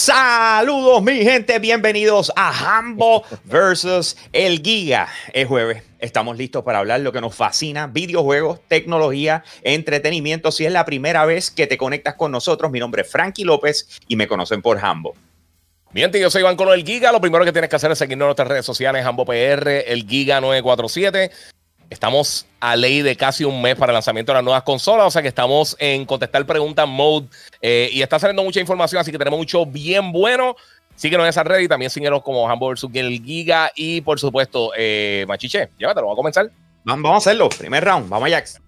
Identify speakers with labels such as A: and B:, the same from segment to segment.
A: Saludos mi gente, bienvenidos a Hambo versus el Giga. Es jueves, estamos listos para hablar lo que nos fascina, videojuegos, tecnología, entretenimiento. Si es la primera vez que te conectas con nosotros, mi nombre es Frankie López y me conocen por Hambo.
B: Bien, yo soy Iván con el Giga. Lo primero que tienes que hacer es seguirnos en nuestras redes sociales, Hambo PR, el Giga 947. Estamos a ley de casi un mes para el lanzamiento de las nuevas consolas, o sea que estamos en contestar preguntas mode eh, y está saliendo mucha información, así que tenemos mucho bien bueno. Síguenos en esa red y también síguenos como Hamburger el Giga y por supuesto eh, Machiche. Llévatelo, vamos a comenzar.
A: Vamos a hacerlo, primer round, vamos Ajax.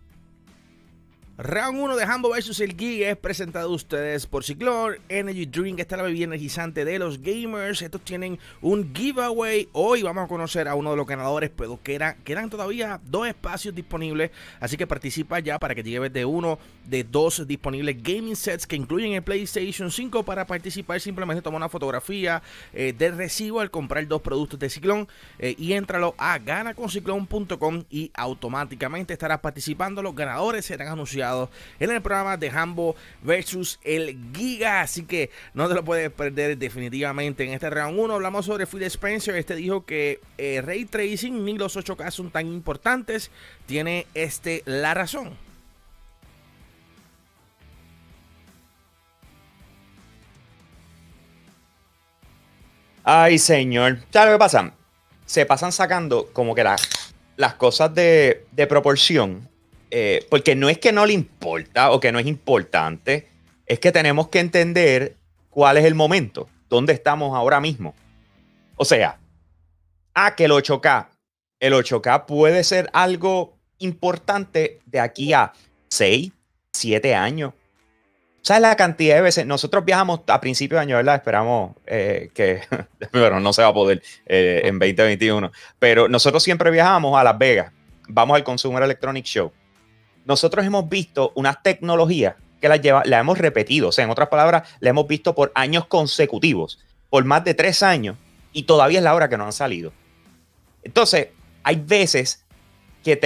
C: Round 1 de Hambo vs el Geek es presentado a ustedes por Ciclor Energy Drink. Esta es la bebida energizante de los gamers. Estos tienen un giveaway. Hoy vamos a conocer a uno de los ganadores, pero quedan, quedan todavía dos espacios disponibles. Así que participa ya para que te lleves de uno de dos disponibles gaming sets que incluyen el PlayStation 5. Para participar, simplemente toma una fotografía eh, del recibo al comprar dos productos de Ciclón eh, y entralo a ganaconciclón.com y automáticamente estarás participando. Los ganadores serán anunciados en el programa de Hambo versus el Giga. Así que no te lo puedes perder definitivamente. En este round 1 hablamos sobre Phil Spencer. Este dijo que eh, Ray Tracing ni los 8K son tan importantes. Tiene este la razón.
A: Ay, señor. ¿Sabes lo que pasa? Se pasan sacando como que las cosas de, de proporción eh, porque no es que no le importa o que no es importante, es que tenemos que entender cuál es el momento, dónde estamos ahora mismo. O sea, a que el 8K, el 8K puede ser algo importante de aquí a 6, 7 años. ¿Sabes la cantidad de veces? Nosotros viajamos a principios de año, ¿verdad? Esperamos eh, que, bueno, no se va a poder eh, en 2021, pero nosotros siempre viajamos a Las Vegas. Vamos al Consumer Electronic Show nosotros hemos visto unas tecnologías que las lleva, hemos repetido, o sea, en otras palabras, la hemos visto por años consecutivos, por más de tres años, y todavía es la hora que no han salido. Entonces, hay veces que,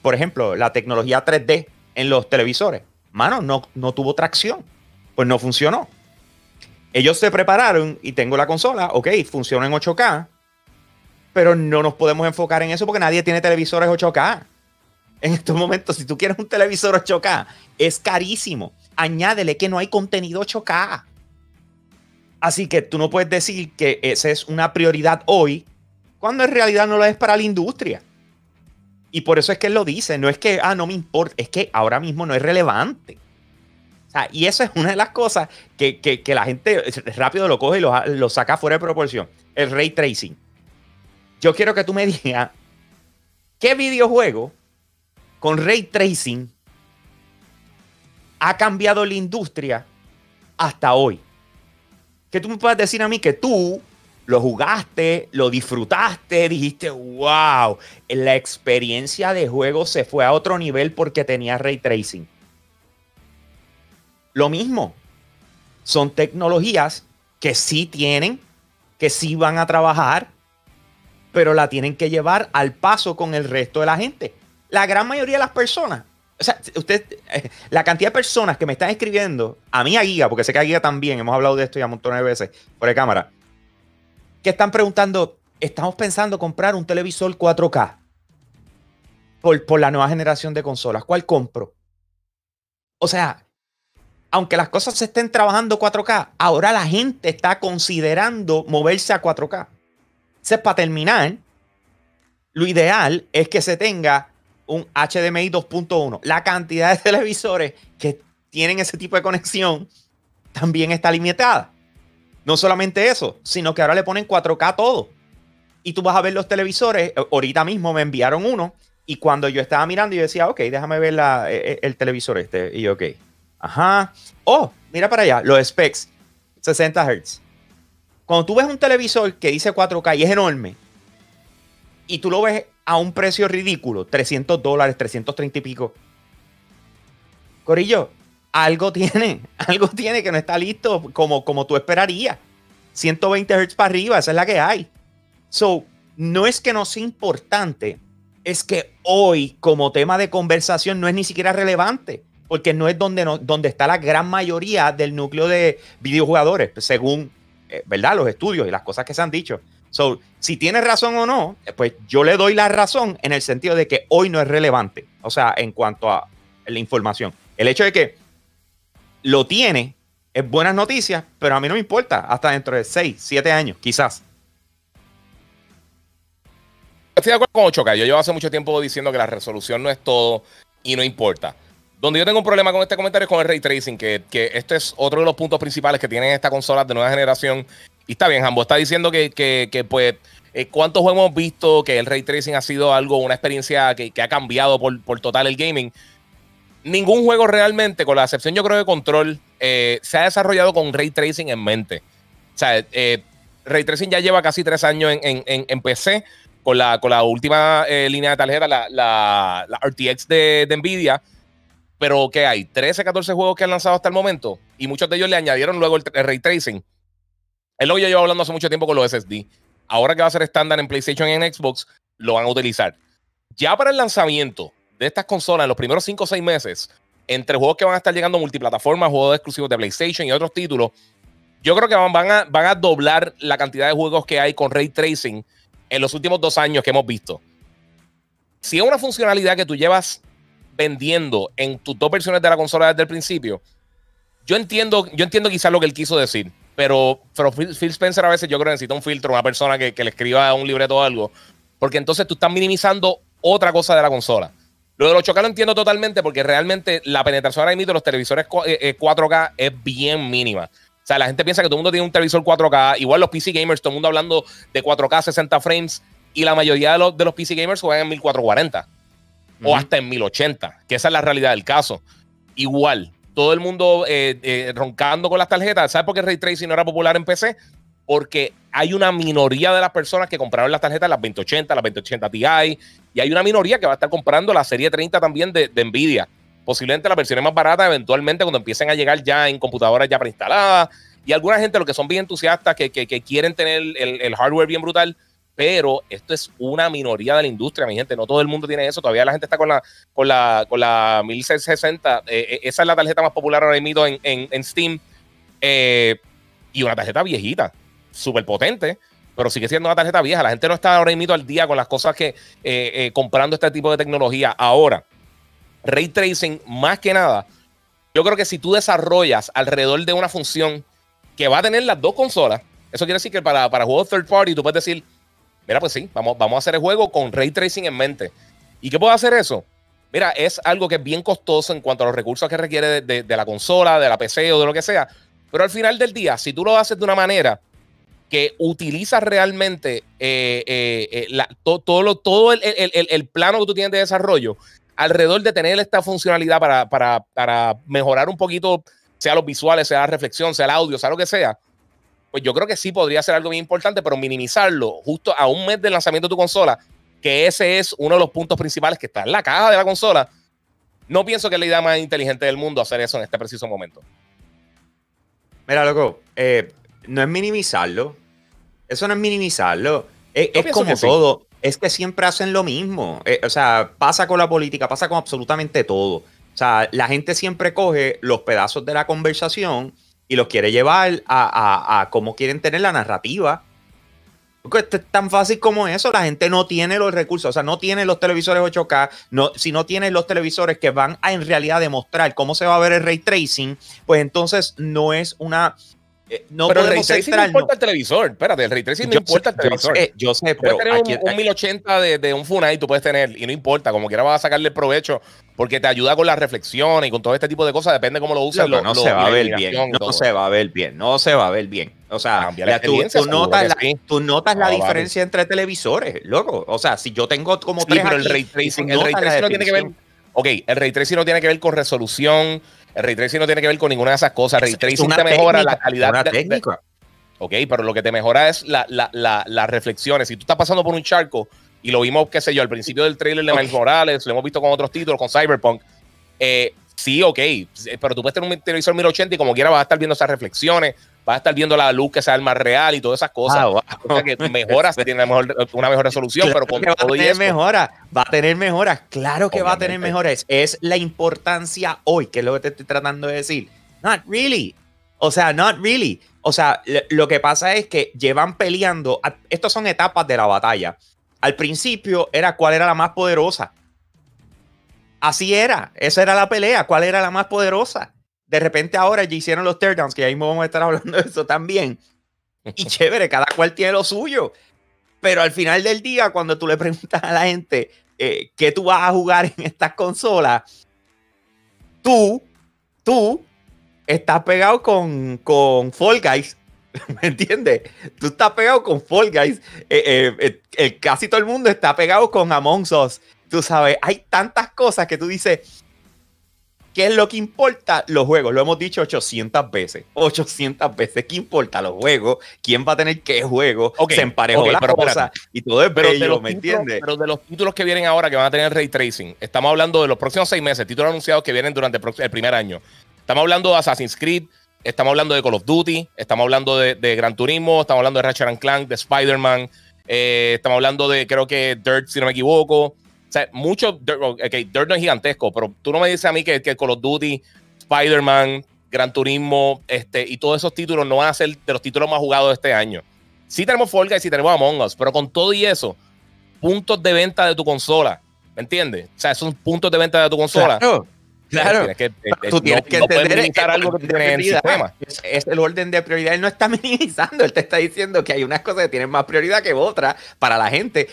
A: por ejemplo, la tecnología 3D en los televisores, mano, no, no tuvo tracción, pues no funcionó. Ellos se prepararon y tengo la consola, ok, funciona en 8K, pero no nos podemos enfocar en eso porque nadie tiene televisores 8K en estos momentos, si tú quieres un televisor 8K, es carísimo. Añádele que no hay contenido 8K. Así que tú no puedes decir que esa es una prioridad hoy, cuando en realidad no lo es para la industria. Y por eso es que él lo dice, no es que, ah, no me importa, es que ahora mismo no es relevante. y eso es una de las cosas que, la gente rápido lo coge y lo, lo saca fuera de proporción. El ray tracing. Yo quiero que tú me digas, ¿qué videojuego con ray tracing ha cambiado la industria hasta hoy. Que tú me puedes decir a mí que tú lo jugaste, lo disfrutaste, dijiste, wow, la experiencia de juego se fue a otro nivel porque tenía ray tracing. Lo mismo, son tecnologías que sí tienen, que sí van a trabajar, pero la tienen que llevar al paso con el resto de la gente la gran mayoría de las personas, o sea, usted, eh, la cantidad de personas que me están escribiendo, a mí a Giga, porque sé que a Giga también, hemos hablado de esto ya un montón de veces por de cámara, que están preguntando, estamos pensando comprar un televisor 4K por, por la nueva generación de consolas, ¿cuál compro? O sea, aunque las cosas se estén trabajando 4K, ahora la gente está considerando moverse a 4K. Entonces, para terminar, lo ideal es que se tenga un HDMI 2.1. La cantidad de televisores que tienen ese tipo de conexión también está limitada. No solamente eso, sino que ahora le ponen 4K todo. Y tú vas a ver los televisores. Eh, ahorita mismo me enviaron uno. Y cuando yo estaba mirando, yo decía, ok, déjame ver eh, eh, el, televisor este. Y yo, ok. Ajá. Oh, mira para allá, los specs. 60 Hz. Cuando tú ves un televisor que dice 4K y es enorme, y tú lo ves a un precio ridículo, 300 dólares, 330 y pico. Corillo, algo tiene, algo tiene que no está listo como, como tú esperarías. 120 Hz para arriba, esa es la que hay. So, no es que no sea importante, es que hoy como tema de conversación no es ni siquiera relevante, porque no es donde, no, donde está la gran mayoría del núcleo de videojugadores, según eh, ¿verdad? Los estudios y las cosas que se han dicho. So, si tiene razón o no, pues yo le doy la razón en el sentido de que hoy no es relevante. O sea, en cuanto a la información. El hecho de que lo tiene es buenas noticias, pero a mí no me importa hasta dentro de 6, 7 años, quizás.
B: Estoy de acuerdo con 8K. Yo llevo hace mucho tiempo diciendo que la resolución no es todo y no importa. Donde yo tengo un problema con este comentario es con el ray tracing, que, que este es otro de los puntos principales que tienen estas consolas de nueva generación. Y está bien, Jambo está diciendo que, que, que pues, eh, ¿cuántos juegos hemos visto que el ray tracing ha sido algo, una experiencia que, que ha cambiado por, por, total el gaming? Ningún juego realmente, con la excepción yo creo de Control, eh, se ha desarrollado con ray tracing en mente. O sea, eh, ray tracing ya lleva casi tres años en, en, en PC con la, con la última línea de tarjeta, la, la, la RTX de, de, Nvidia. Pero que hay 13, 14 juegos que han lanzado hasta el momento y muchos de ellos le añadieron luego el ray tracing. Es lo que yo llevo hablando hace mucho tiempo con los SSD. Ahora que va a ser estándar en PlayStation y en Xbox, lo van a utilizar. Ya para el lanzamiento de estas consolas en los primeros 5 o 6 meses, entre juegos que van a estar llegando multiplataformas, juegos exclusivos de PlayStation y otros títulos, yo creo que van, a, van a doblar la cantidad de juegos que hay con ray tracing en los últimos dos años que hemos visto. Si es una funcionalidad que tú llevas vendiendo en tus dos versiones de la consola desde el principio, yo entiendo, yo entiendo quizás lo que él quiso decir, pero, pero Phil Spencer a veces yo creo que necesita un filtro, una persona que, que le escriba un libreto o algo, porque entonces tú estás minimizando otra cosa de la consola. Lo de los 8K lo entiendo totalmente porque realmente la penetración ahora mismo de los televisores 4K es bien mínima. O sea, la gente piensa que todo el mundo tiene un televisor 4K. Igual los PC gamers, todo el mundo hablando de 4K 60 frames. Y la mayoría de los, de los PC gamers juegan en 1440 uh -huh. o hasta en 1080, que esa es la realidad del caso. Igual, todo el mundo eh, eh, roncando con las tarjetas. ¿Sabes por qué Ray Tracing no era popular en PC? Porque hay una minoría de las personas que compraron las tarjetas, las 2080, las 2080 Ti, y hay una minoría que va a estar comprando la serie 30 también de, Nvidia posiblemente las versiones más baratas eventualmente cuando empiecen a llegar ya en computadoras ya preinstaladas. Y alguna gente, lo que son bien entusiastas, que, quieren tener el, hardware bien brutal, pero esto es una minoría de la industria, mi gente. No todo el mundo tiene eso. Todavía la gente está con la, con la, con la 1660. Eh, esa es la tarjeta más popular ahora mismo en, Steam. Eh, y una tarjeta viejita, súper potente pero sigue siendo una tarjeta vieja. La gente no está ahora mismo al día con las cosas que eh, eh, comprando este tipo de tecnología. Ahora, ray tracing, más que nada, yo creo que si tú desarrollas alrededor de una función que va a tener las dos consolas, eso quiere decir que para, para juegos third party tú puedes decir, mira, pues sí, vamos, vamos a hacer el juego con ray tracing en mente. ¿Y qué puedo hacer eso? Mira, es algo que es bien costoso en cuanto a los recursos que requiere de, de, la consola, de la PC o de lo que sea. Pero al final del día, si tú lo haces de una manera que utiliza realmente eh, eh, eh, la, to, todo, lo, todo el, el, el, el, plano que tú tienes de desarrollo alrededor de tener esta funcionalidad para, para, para, mejorar un poquito, sea los visuales, sea la reflexión, sea el audio, sea lo que sea, pues yo creo que sí podría ser algo bien importante, pero minimizarlo justo a un mes del lanzamiento de tu consola, que ese es uno de los puntos principales que está en la caja de la consola. No pienso que es la idea más inteligente del mundo hacer eso en este preciso momento.
A: Mira, loco, eh, no es minimizarlo. Eso no es minimizarlo. Es, es como todo. Sí. Es que siempre hacen lo mismo. Eh, o sea, pasa con la política, pasa con absolutamente todo. O sea, la gente siempre coge los pedazos de la conversación y los quiere llevar a, cómo quieren tener la narrativa. Porque es tan fácil como eso. La gente no tiene los recursos, o sea, no tiene los televisores 8K. No, si no tiene los televisores que van a en realidad demostrar cómo se va a ver el ray tracing, pues entonces no es una
B: eh, no pero el ray tracing no importa el televisor. Espérate, el ray tracing no yo importa
A: sé,
B: el televisor.
A: Yo sé, yo sé pero.
B: Puedes tener aquí, un, un 1080 de, de, un Funai, tú puedes tener, y no importa, como quiera vas a sacarle provecho, porque te ayuda con las reflexiones y con todo este tipo de cosas, depende cómo lo uses.
A: Lo, no lo, se va a ver bien, no se va a ver bien, no se va a ver bien. O sea, la tú, tú, notas la, sí. tú, notas la, diferencia vale. entre televisores, loco. O sea, si yo tengo como
B: sí,
A: tres
B: pero
A: aquí,
B: el ray tracing, el ray tracing no tiene que ver. Ok, el ray tracing no tiene que ver con resolución. El ray tracing no tiene que ver con ninguna de esas cosas. El ray tracing te mejora la calidad.
A: Una técnica.
B: De, Ok, pero lo que te mejora es las la, la, la, reflexiones. Si tú estás pasando por un charco, y lo vimos, qué sé yo, al principio del trailer de. Miles Morales, lo hemos visto con otros títulos, con Cyberpunk, eh, sí, ok, pero tú puedes tener un televisor 1080 y como quiera vas a estar viendo esas reflexiones, vas a estar viendo la luz que sea el más real y todas esas cosas. Ah, wow. O sea que mejoras, tiene mejor, una mejor resolución,
A: claro
B: pero con todo
A: va a tener
B: eso,
A: mejora, va a tener mejoras, claro que Obviamente. va a tener mejoras. Es la importancia hoy, que es lo que te estoy tratando de decir. Not really. O sea, not really. o sea, lo que pasa es que llevan peleando, estas son etapas de la batalla. Al principio era cuál era la más poderosa. Así era, esa era la pelea, cuál era la más poderosa. De repente ahora ya hicieron los teardowns, que ahí mismo vamos a estar hablando de eso también. Y chévere, cada cual tiene lo suyo. Pero al final del día, cuando tú le preguntas a la gente eh, qué tú vas a jugar en estas consolas, tú, tú estás pegado con, con Fall Guys. ¿Me entiendes? Tú estás pegado con Fall Guys. Eh, eh, casi todo el mundo está pegado con Among Us. Tú sabes, hay tantas cosas que tú dices, ¿Qué es lo que importa? Los juegos. Lo hemos dicho 800 veces. 800 veces. ¿Qué importa los juegos? ¿Quién va a tener qué juego? se emparejó la cosa y todo es pero bello, ¿me entiendes?
B: Pero de los títulos que vienen ahora que van a tener ray tracing, estamos hablando de los próximos seis meses, títulos anunciados que vienen durante el primer año. Estamos hablando de Assassin's Creed, estamos hablando de Call of Duty, estamos hablando de, Gran Turismo, estamos hablando de Ratchet Clank, de Spider-Man, eh, estamos hablando de creo que Dirt, si no me equivoco. O sea, mucho. Ok, Dirt no es gigantesco, pero tú no me dices a mí que, que Call of Duty, Spider-Man, Gran Turismo este, y todos esos títulos no van a ser de los títulos más jugados de este año. Sí tenemos Fall Guys, sí tenemos Among Us, pero con todo y eso, puntos de venta de tu consola. ¿Me entiendes? O sea, esos puntos de venta de tu consola.
A: Claro. Claro, tienes que,
B: eh, tú tienes que entender algo que tiene en el sistema.
A: Es, el orden de prioridad. Él no está minimizando, él te está diciendo que hay unas cosas que tienen más prioridad que otras para la gente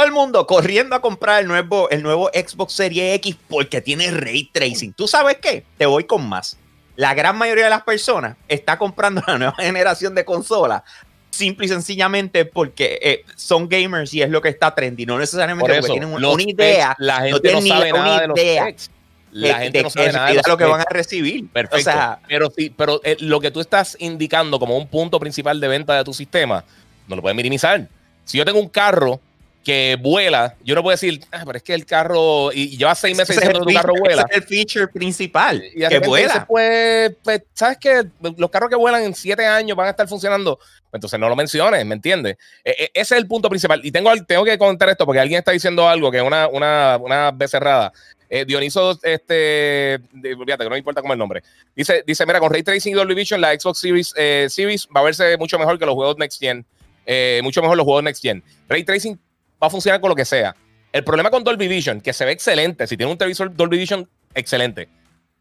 A: todo el mundo corriendo a comprar el nuevo, el nuevo Xbox Series X porque tiene ray tracing. ¿Tú sabes qué? Te voy con más. La gran mayoría de las personas está comprando la nueva generación de consolas simple y sencillamente porque eh, son gamers y es lo que está trendy, no necesariamente porque tienen una, idea.
B: La gente no, sabe nada de los specs. La gente no sabe nada
A: de lo que van a recibir.
B: Perfecto. pero sí, pero eh, lo que tú estás indicando como un punto principal de venta de tu sistema, no lo puedes minimizar. Si yo tengo un carro que vuela, yo no puedo decir, ah, pero es que el carro, y, lleva seis meses diciendo que tu carro vuela.
A: es el feature principal, y que vuela.
B: Pues, pues, ¿sabes qué? Los carros que vuelan en siete años van a estar funcionando. Entonces no lo menciones, ¿me entiendes? E, e, ese es el punto principal. Y tengo, tengo que comentar esto porque alguien está diciendo algo que es una, una, una becerrada. Eh, Dioniso, este, olvídate que no me importa cómo el nombre. Dice, dice, mira, con Ray Tracing y Dolby Vision, la Xbox Series, eh, Series va a verse mucho mejor que los juegos Next Gen. Eh, mucho mejor los juegos Next Gen. Ray Tracing va a funcionar con lo que sea. El problema con Dolby Vision, que se ve excelente, si tiene un televisor Dolby Vision, excelente.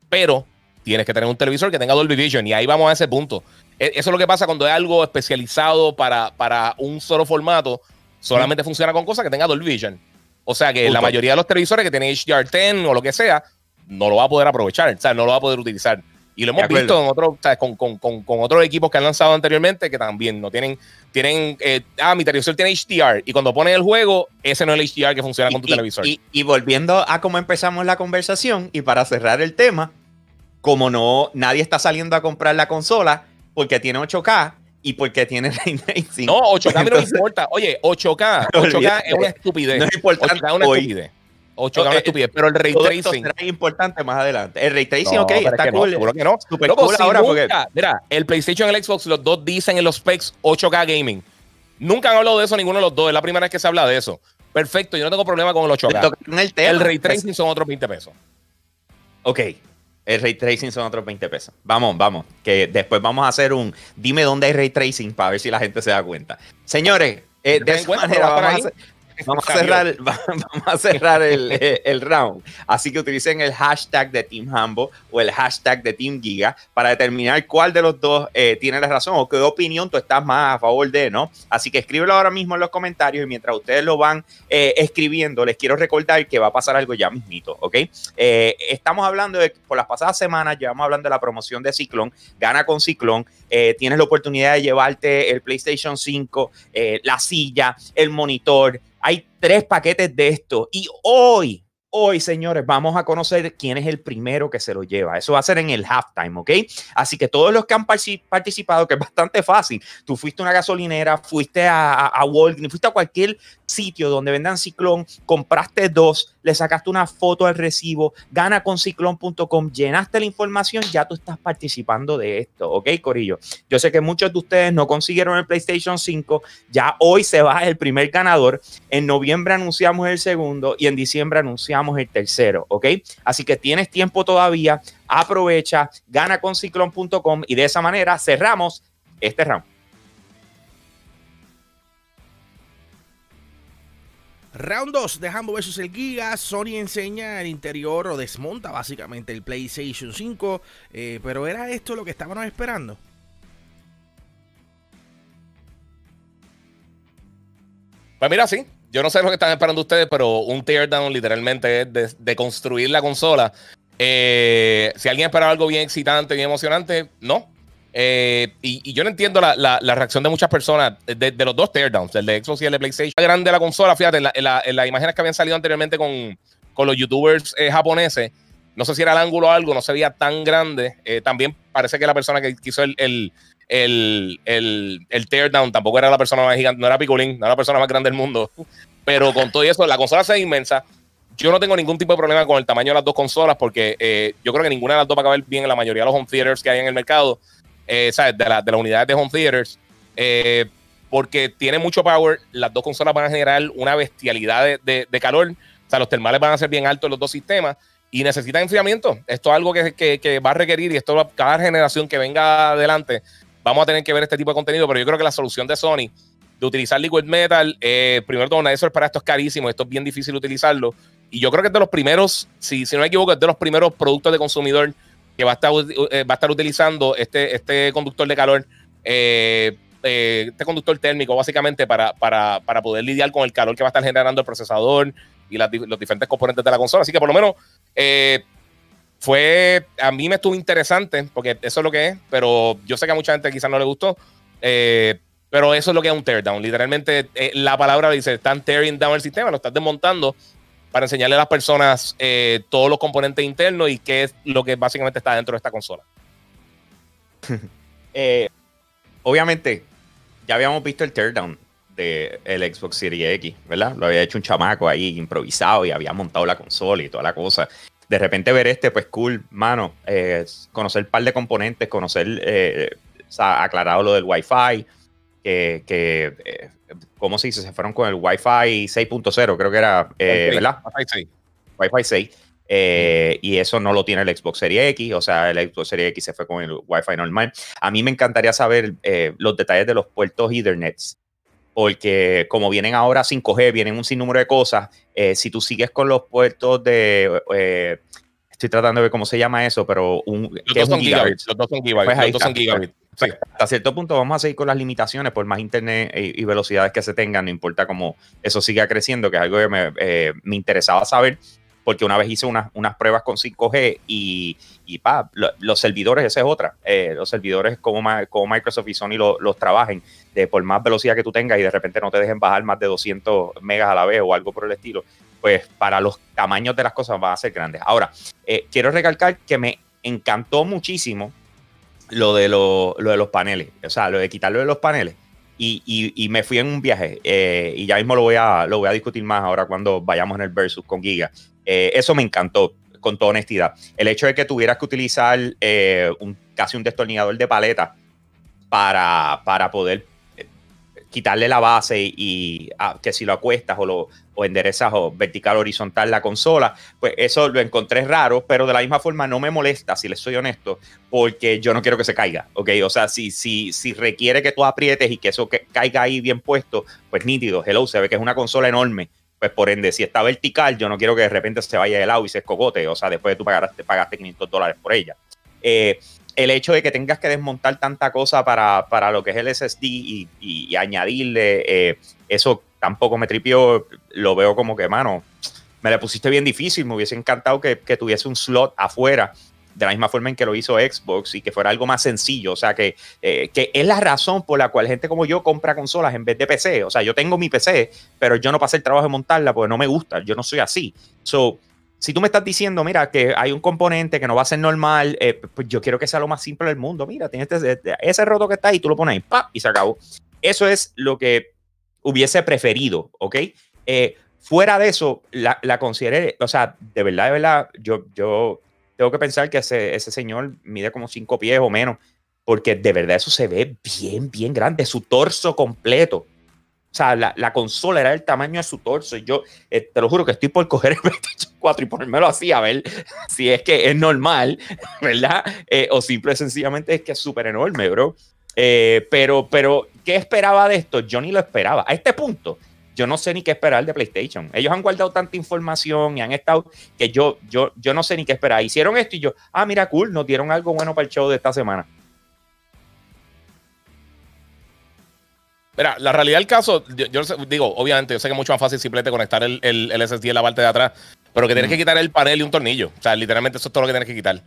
B: Pero tienes que tener un televisor que tenga Dolby Vision y ahí vamos a ese punto. E, eso es lo que pasa cuando es algo especializado para, para un solo formato. Solamente funciona con cosas que tenga Dolby Vision. O sea que la mayoría de los televisores que tienen HDR10 o lo que sea, no lo va a poder aprovechar, o sea, no lo va a poder utilizar. Y lo hemos visto en otros, con, con, con, con, otros equipos que han lanzado anteriormente que también no tienen, tienen, eh, ah, mi televisor tiene HDR y cuando ponen el juego, ese no es el HDR que funciona con tu televisor.
A: Y, y, volviendo a cómo empezamos la conversación y para cerrar el tema, como no, nadie está saliendo a comprar la consola porque tiene 8K y porque tiene ray
B: tracing. No, 8K no importa. Oye, 8K, 8K es una estupidez.
A: No es importante 8K es una estupidez.
B: 8K una estupidez, pero el ray tracing.
A: es importante más adelante. El ray tracing, ok, está cool.
B: No, que no. Super cool ahora porque. Mira, el PlayStation y el Xbox, los dos dicen en los specs 8K gaming. Nunca han hablado de eso ninguno de los dos. Es la primera vez que se habla de eso. Perfecto, yo no tengo problema con el 8K.
A: El,
B: el ray tracing son otros 20 pesos.
A: Ok, el ray tracing son otros 20 pesos. Vamos, vamos. Que después vamos a hacer un dime dónde hay ray tracing para ver si la gente se da cuenta. Señores, eh, de esa manera vamos a hacer, Vamos a cerrar, vamos a cerrar el, el, round. Así que utilicen el hashtag de Team Hambo o el hashtag de Team Giga para determinar cuál de los dos eh, tiene la razón o qué opinión tú estás más a favor de, ¿no? Así que escríbelo ahora mismo en los comentarios y mientras ustedes lo van eh, escribiendo, les quiero recordar que va a pasar algo ya mismito, ¿ok? Eh, estamos hablando de, por las pasadas semanas, llevamos hablando de la promoción de Ciclón, gana con Ciclón, tienes la oportunidad de llevarte el PlayStation 5, la silla, el monitor, tres paquetes de esto y hoy, hoy, señores, vamos a conocer quién es el primero que se lo lleva. Eso va a ser en el halftime, ¿ok? Así que todos los que han participado, que es bastante fácil, tú fuiste a una gasolinera, fuiste a, a, a fuiste a cualquier sitio donde vendan ciclón, compraste dos, le sacaste una foto al recibo, gana con ciclón.com, llenaste la información, ya tú estás participando de esto, ¿ok, Corillo? Yo sé que muchos de ustedes no consiguieron el PlayStation 5, ya hoy se va el primer ganador, en noviembre anunciamos el segundo y en diciembre anunciamos el tercero, ¿ok? Así que tienes tiempo todavía, aprovecha, gana con ciclón.com y de esa manera cerramos este round.
C: Round 2 de Hambo vs el Giga. Sony enseña el interior o desmonta básicamente el PlayStation 5. Eh, pero ¿era esto lo que estábamos esperando?
B: Pues mira, sí. Yo no sé lo que están esperando ustedes, pero un teardown literalmente es de, construir la consola. Eh, si alguien esperaba algo bien excitante, bien emocionante, no. Eh, y, yo no entiendo la, reacción de muchas personas de, los dos teardowns, el de Xbox y el de PlayStation. La grande la consola, fíjate, en, las imágenes que habían salido anteriormente con, los youtubers eh, japoneses, no sé si era el ángulo o algo, no se veía tan grande. Eh, también parece que la persona que quiso el, el, el, el, teardown tampoco era la persona más gigante, no era Picolín, no era la persona más grande del mundo. Pero con todo eso, la consola se ve inmensa. Yo no tengo ningún tipo de problema con el tamaño de las dos consolas porque yo creo que ninguna de las dos va a caber bien en la mayoría de los home theaters que hay en el mercado eh. De, la, de las unidades de home theaters, eh, porque tiene mucho power. Las dos consolas van a generar una bestialidad de, de, calor. O sea, los termales van a ser bien altos en los dos sistemas y necesitan enfriamiento. Esto es algo que, que, va a requerir y esto cada generación que venga adelante vamos a tener que ver este tipo de contenido, pero yo creo que la solución de Sony de utilizar liquid metal, eh, primero todo, eso es para esto es carísimo, esto es bien difícil utilizarlo y yo creo que es de los primeros, si, si no me equivoco, es de los primeros productos de consumidor que va a estar, eh, va a estar utilizando este, este conductor de calor, eh, eh, este conductor térmico, básicamente para, para, para, poder lidiar con el calor que va a estar generando el procesador y los diferentes componentes de la consola. Así que por lo menos fue, a mí me estuvo interesante, porque eso es lo que es, pero yo sé que a mucha gente quizás no le gustó. pero eso es lo que es un teardown. Literalmente, la palabra dice: están tearing down el sistema, lo están desmontando para enseñarle a las personas eh, todos los componentes internos y qué es lo que básicamente está dentro de esta consola.
A: Eh, obviamente, ya habíamos visto el teardown del el Xbox Series X, ¿verdad? Lo había hecho un chamaco ahí improvisado y había montado la consola y toda la cosa. De repente ver este, pues cool, mano, eh, conocer un par de componentes, conocer, o sea, aclarado lo del Wi-Fi, que, que ¿cómo se dice? Se fueron con el Wi-Fi 6.0, creo que era, eh, ¿verdad? Wi-Fi 6. Wi-Fi 6. Eh, y eso no lo tiene el Xbox Series X, o sea, el Xbox Series X se fue con el Wi-Fi normal. A mí me encantaría saber eh, los detalles de los puertos Ethernet, porque como vienen ahora 5G, vienen un sinnúmero de cosas. si tú sigues con los puertos de estoy tratando de ver cómo se llama eso, pero un,
B: los, dos son los dos son gigabits.
A: Hasta cierto punto vamos a seguir con las limitaciones, por más internet y, velocidades que se tengan, no importa cómo eso siga creciendo, que es algo que me, eh, interesaba saber, porque una vez hice unas, unas pruebas con 5G y, y pa, los servidores, esa es otra, eh, los servidores como, como Microsoft y Sony los trabajen, de por más velocidad que tú tengas y de repente no te dejen bajar más de 200 megas a la vez o algo por el estilo, pues para los tamaños de las cosas van a ser grandes. Ahora, eh, quiero recalcar que me encantó muchísimo lo de, lo, de los paneles, o sea, lo de quitarlo de los paneles. Y, me fui en un viaje eh, y ya mismo lo voy, a, lo voy a discutir más ahora cuando vayamos en el versus con Giga. Eh, eso me encantó, con toda honestidad. El hecho de que tuvieras que utilizar un, casi un destornillador de paleta para, para poder quitarle la base y, ah, que si lo acuestas o lo o enderezas o vertical horizontal la consola, pues eso lo encontré raro, pero de la misma forma no me molesta, si les soy honesto, porque yo no quiero que se caiga, ¿ok? O sea, si, si, si requiere que tú aprietes y que eso que caiga ahí bien puesto, pues nítido, hello, se ve que es una consola enorme, pues por ende, si está vertical, yo no quiero que de repente se vaya de lado y se escogote, o sea, después de tú pagaste, pagaste 500 dólares por ella. Eh, el hecho de que tengas que desmontar tanta cosa para, para lo que es el SSD y, añadirle eh, eso tampoco me tripió, lo veo como que, mano, me le pusiste bien difícil, me hubiese encantado que, tuviese un slot afuera de la misma forma en que lo hizo Xbox y que fuera algo más sencillo. O sea, que, eh, que es la razón por la cual gente como yo compra consolas en vez de PC. O sea, yo tengo mi PC, pero yo no pasé el trabajo de montarla porque no me gusta. Yo no soy así. So, si tú me estás diciendo, mira, que hay un componente que no va a ser normal, eh, pues yo quiero que sea lo más simple del mundo. Mira, tienes este, este, ese roto que está ahí, tú lo pones ahí, ¡pap! y se acabó. Eso es lo que hubiese preferido, ¿ok? Eh, fuera de eso, la, la, consideré, o sea, de verdad, de verdad, yo, yo tengo que pensar que ese, ese señor mide como cinco pies o menos, porque de verdad eso se ve bien, bien grande, su torso completo. O sea, la, consola era el tamaño de su torso. Y yo eh, te lo juro que estoy por coger el PlayStation 4 y ponérmelo así a ver si es que es normal, ¿verdad? Eh, o simple sencillamente es que es súper enorme, bro. Eh, pero, pero, ¿qué esperaba de esto? Yo ni lo esperaba. A este punto, yo no sé ni qué esperar de PlayStation. Ellos han guardado tanta información y han estado que yo, yo, yo no sé ni qué esperar. Hicieron esto y yo, ah, mira, cool, nos dieron algo bueno para el show de esta semana.
B: Mira, la realidad del caso, yo, digo, obviamente, yo sé que es mucho más fácil simplemente conectar el, el, SSD en la parte de atrás, pero que tienes que quitar el panel y un tornillo. O sea, literalmente eso es todo lo que tienes que quitar.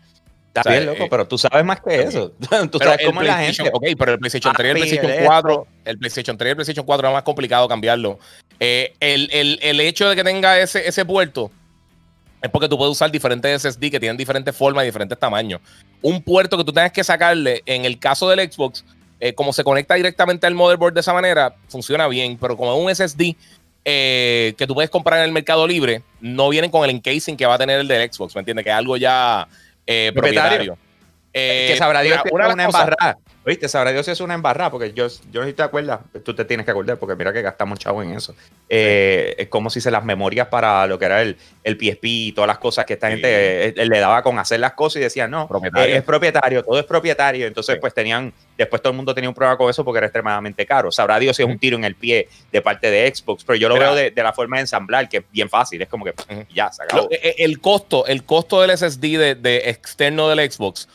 A: Está bien, loco, eh, pero tú sabes más que eso. tú sabes cómo la gente.
B: Ok, pero el PlayStation 3 y el PlayStation 4, el PlayStation 3 y el PlayStation 4 es más complicado cambiarlo. Eh, el, el, el, hecho de que tenga ese, ese puerto es porque tú puedes usar diferentes SSD que tienen diferentes formas y diferentes tamaños. Un puerto que tú tengas que sacarle, en el caso del Xbox, eh, como se conecta directamente al motherboard de esa manera, funciona bien, pero como es un SSD que tú puedes comprar en el mercado libre, no vienen con el encasing que va a tener el del Xbox, ¿me entiendes? Que es algo ya eh, propietario.
A: Eh, que sabrá Dios una, una, una embarrada. Oíste, sabrá Dios si es una embarrada, porque yo, yo no sé si te acuerdas, tú te tienes que acordar, porque mira que gastamos chavo en eso. Eh, es como si se las memorias para lo que era el, el PSP y todas las cosas que esta gente eh, le daba con hacer las cosas y decían, no, es propietario, todo es propietario. Entonces, pues tenían, después todo el mundo tenía un problema con eso porque era extremadamente caro. Sabrá Dios si es un tiro en el pie de parte de Xbox, pero yo lo veo de, la forma de ensamblar, que es bien fácil, es como que ya, se acabó.
B: El, costo, el costo del SSD de, de externo del Xbox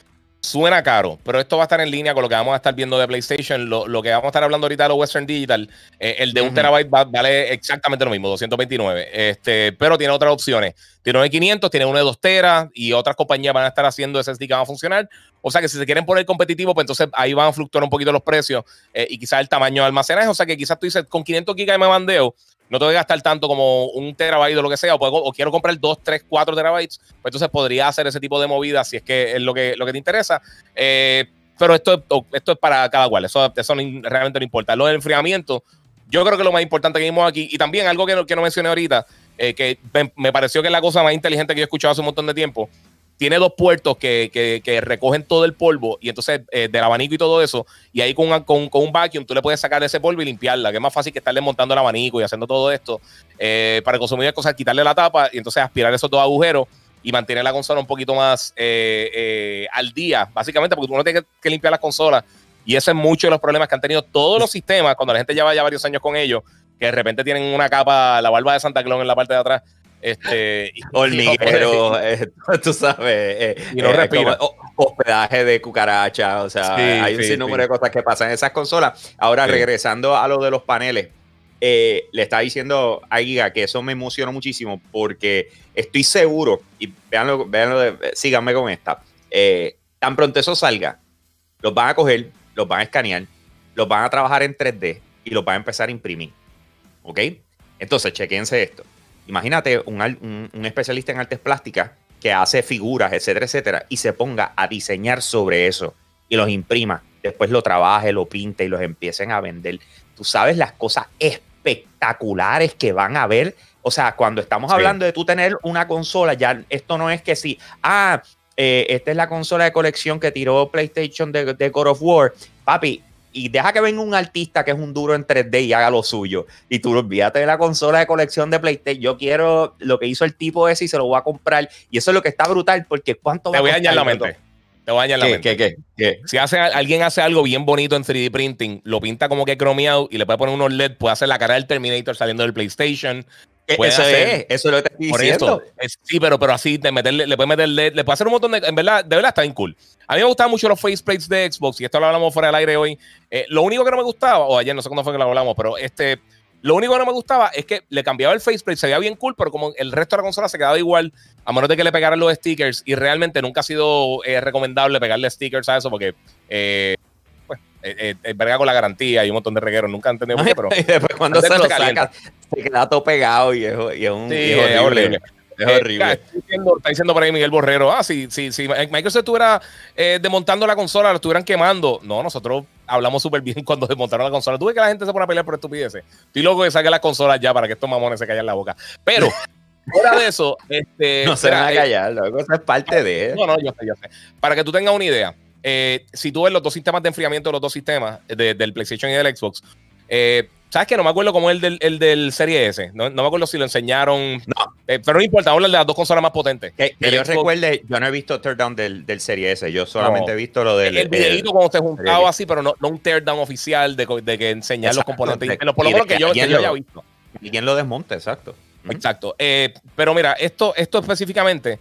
B: Suena caro, pero esto va a estar en línea con lo que vamos a estar viendo de PlayStation. Lo, que vamos a estar hablando ahorita de los Western Digital, eh, el de un terabyte vale exactamente lo mismo, 229. Este, pero tiene otras opciones. Tiene uno de 500, tiene uno de 2 teras y otras compañías van a estar haciendo SSD que van a funcionar. O sea que si se quieren poner competitivo, pues entonces ahí van a fluctuar un poquito los precios eh, y quizás el tamaño de almacenaje. O sea que quizás tú dices, con 500 gigas me bandeo, no tengo que gastar tanto como un terabyte o lo que sea, o, quiero comprar 2, 3, 4 terabytes, pues entonces podría hacer ese tipo de movidas si es que es lo que, lo que te interesa. Eh, pero esto, esto es para cada cual, eso, eso realmente no importa. Lo del enfriamiento, yo creo que lo más importante que vimos aquí, y también algo que no, que no mencioné ahorita, eh, que me, me, pareció que es la cosa más inteligente que yo he escuchado hace un montón de tiempo, tiene dos puertos que, recogen todo el polvo y entonces eh, del abanico y todo eso, y ahí con, con, un vacuum tú le puedes sacar ese polvo y limpiarla, que es más fácil que estarle montando el abanico y haciendo todo esto eh, para consumir cosas, quitarle la tapa y entonces aspirar esos dos agujeros y mantener la consola un poquito más eh, al día, básicamente porque tú no tienes que, limpiar las consolas y ese es mucho de los problemas que han tenido todos los sistemas cuando la gente lleva ya varios años con ellos, que de repente tienen una capa, la barba de Santa Claus en la parte de atrás este,
A: hormiguero, eh, tú sabes, eh,
B: y no
A: eh, hospedaje de cucaracha, o sea, hay un sinnúmero de cosas que pasan en esas consolas. Ahora, regresando a lo de los paneles, le está diciendo a Giga que eso me emocionó muchísimo porque estoy seguro, y veanlo, veanlo síganme con esta, tan pronto eso salga, los van a coger, los van a escanear, los van a trabajar en 3D y los van a empezar a imprimir. ¿Ok? Entonces, chequense esto Imagínate un, especialista en artes plásticas que hace figuras, etcétera, etcétera, y se ponga a diseñar sobre eso y los imprima, después lo trabaje, lo pinte y los empiecen a vender. Tú sabes las cosas espectaculares que van a ver. O sea, cuando estamos hablando de tú tener una consola, ya esto no es que si, ah, eh, esta es la consola de colección que tiró PlayStation de, de God of War. Papi, y deja que venga un artista que es un duro en 3D y haga lo suyo. Y tú olvídate de la consola de colección de PlayStation. Yo quiero lo que hizo el tipo ese y se lo voy a comprar. Y eso es lo que está brutal, porque ¿cuánto
B: Te voy a dañar la mente. Te voy a dañar la mente.
A: ¿Qué, qué, qué?
B: Si hace, alguien hace algo bien bonito en 3D printing, lo pinta como que cromeado y le puede poner unos LED, puede hacer la cara del Terminator saliendo del PlayStation.
A: Eso es, eso es lo que te estoy diciendo.
B: sí, pero, pero así te meterle, le puede meter LED, le puede hacer un montón de. En verdad, de verdad está bien cool. A mí me gustaban mucho los faceplates de Xbox y esto lo hablamos fuera del aire hoy. Eh, lo único que no me gustaba, o ayer no sé cuándo fue que lo hablamos, pero este. Lo único que no me gustaba es que le cambiaba el faceplate, se veía bien cool, pero como el resto de la consola se quedaba igual, a menos de que le pegaran los stickers, y realmente nunca ha sido eh, recomendable pegarle stickers a eso, porque eh, eh, eh, verga con la garantía y un montón de regueros. Nunca han entendido por qué, pero.
A: y después cuando se lo saca, se queda todo pegado y es, y es un. Sí, es horrible. Es horrible.
B: está, diciendo, está, diciendo, por ahí Miguel Borrero, ah, si, si, si Microsoft estuviera eh, desmontando la consola, lo estuvieran quemando. No, nosotros hablamos súper bien cuando desmontaron la consola. Tuve que la gente se pone a pelear por estupideces. Estoy loco que saque las consolas ya para que estos mamones se callen la boca. Pero, fuera de eso, este.
A: No se van a callar, loco, eso es parte de.
B: No, no, yo sé, yo sé. Para que tú tengas una idea, eh, si tú ves los dos sistemas de enfriamiento de los dos sistemas, del PlayStation y del Xbox, eh, ¿sabes que No me acuerdo cómo es el del, el del Serie S. No, me acuerdo si lo enseñaron.
A: No,
B: Eh, pero no importa, hablar de las dos consolas más potentes.
A: Que, que
B: El
A: yo
B: Xbox-
A: recuerde, yo no he visto teardown del, del Serie S, yo solamente
B: No.
A: he visto lo del...
B: el videito como se juntaba
A: el-
B: así, pero no, no un teardown oficial de, de que enseñar los componentes.
A: de-
B: Pero por lo
A: y
B: menos que yo, que yo haya visto.
A: Alguien lo desmonte, exacto.
B: Exacto. Eh, pero mira, esto, esto específicamente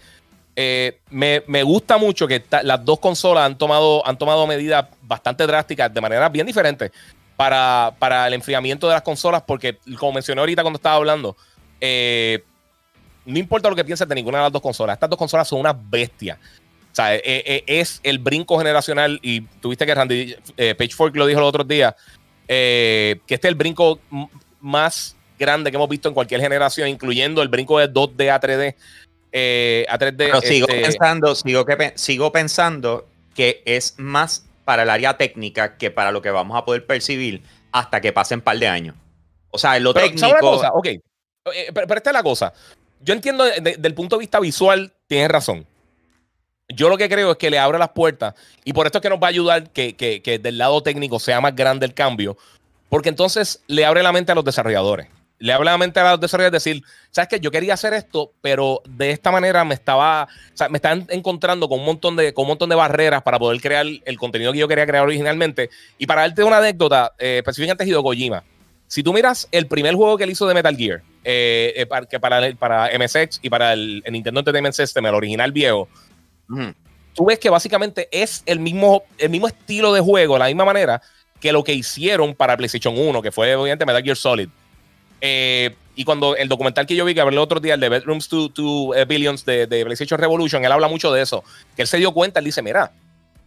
B: eh, me, gusta mucho que las dos consolas han tomado, han tomado medidas bastante drásticas de manera bien diferente para, para el enfriamiento de las consolas, porque como mencioné ahorita cuando estaba hablando, eh, no importa lo que pienses de ninguna de las dos consolas, estas dos consolas son unas bestias. O sea, eh, es el brinco generacional y tuviste que Randy Pagefork lo dijo los otros días, que este es el brinco más grande que hemos visto en cualquier generación, incluyendo el brinco de 2D a 3D. Eh, a 3D.
A: Pero sigo
B: este,
A: pensando, sigo, que, sigo pensando que es más para el área técnica que para lo que vamos a poder percibir hasta que pasen un par de años. O sea, en lo
B: pero, ¿sabes una
A: técnico...
B: cosa? Ok. Eh, pero, pero esta es la cosa. Yo entiendo de- de- del punto de vista visual, tienes razón. Yo lo que creo es que le abre las puertas y por esto es que nos va a ayudar que, que- que del lado técnico sea más grande el cambio, porque entonces le abre la mente a los desarrolladores. Le abre la mente a los desarrolladores decir, sabes que yo quería hacer esto, pero de esta manera me estaba, o sea, me están encontrando con un montón de, con un montón de barreras para poder crear el contenido que yo quería crear originalmente. Y para darte una anécdota, eh, específicamente Hideo Kojima. Si tú miras el primer juego que él hizo de Metal Gear, eh, eh, para, que para, para MSX y para el, el Nintendo Entertainment System, el original viejo,
A: Ujú.
B: tú ves que básicamente es el mismo, el mismo estilo de juego, la misma manera que lo que hicieron para PlayStation 1, que fue obviamente Metal Gear Solid. Eh, y cuando el documental que yo vi, que hablé el otro día, el de Bedrooms to, to Billions de, de PlayStation Revolution, él habla mucho de eso, que él se dio cuenta, él dice, mira,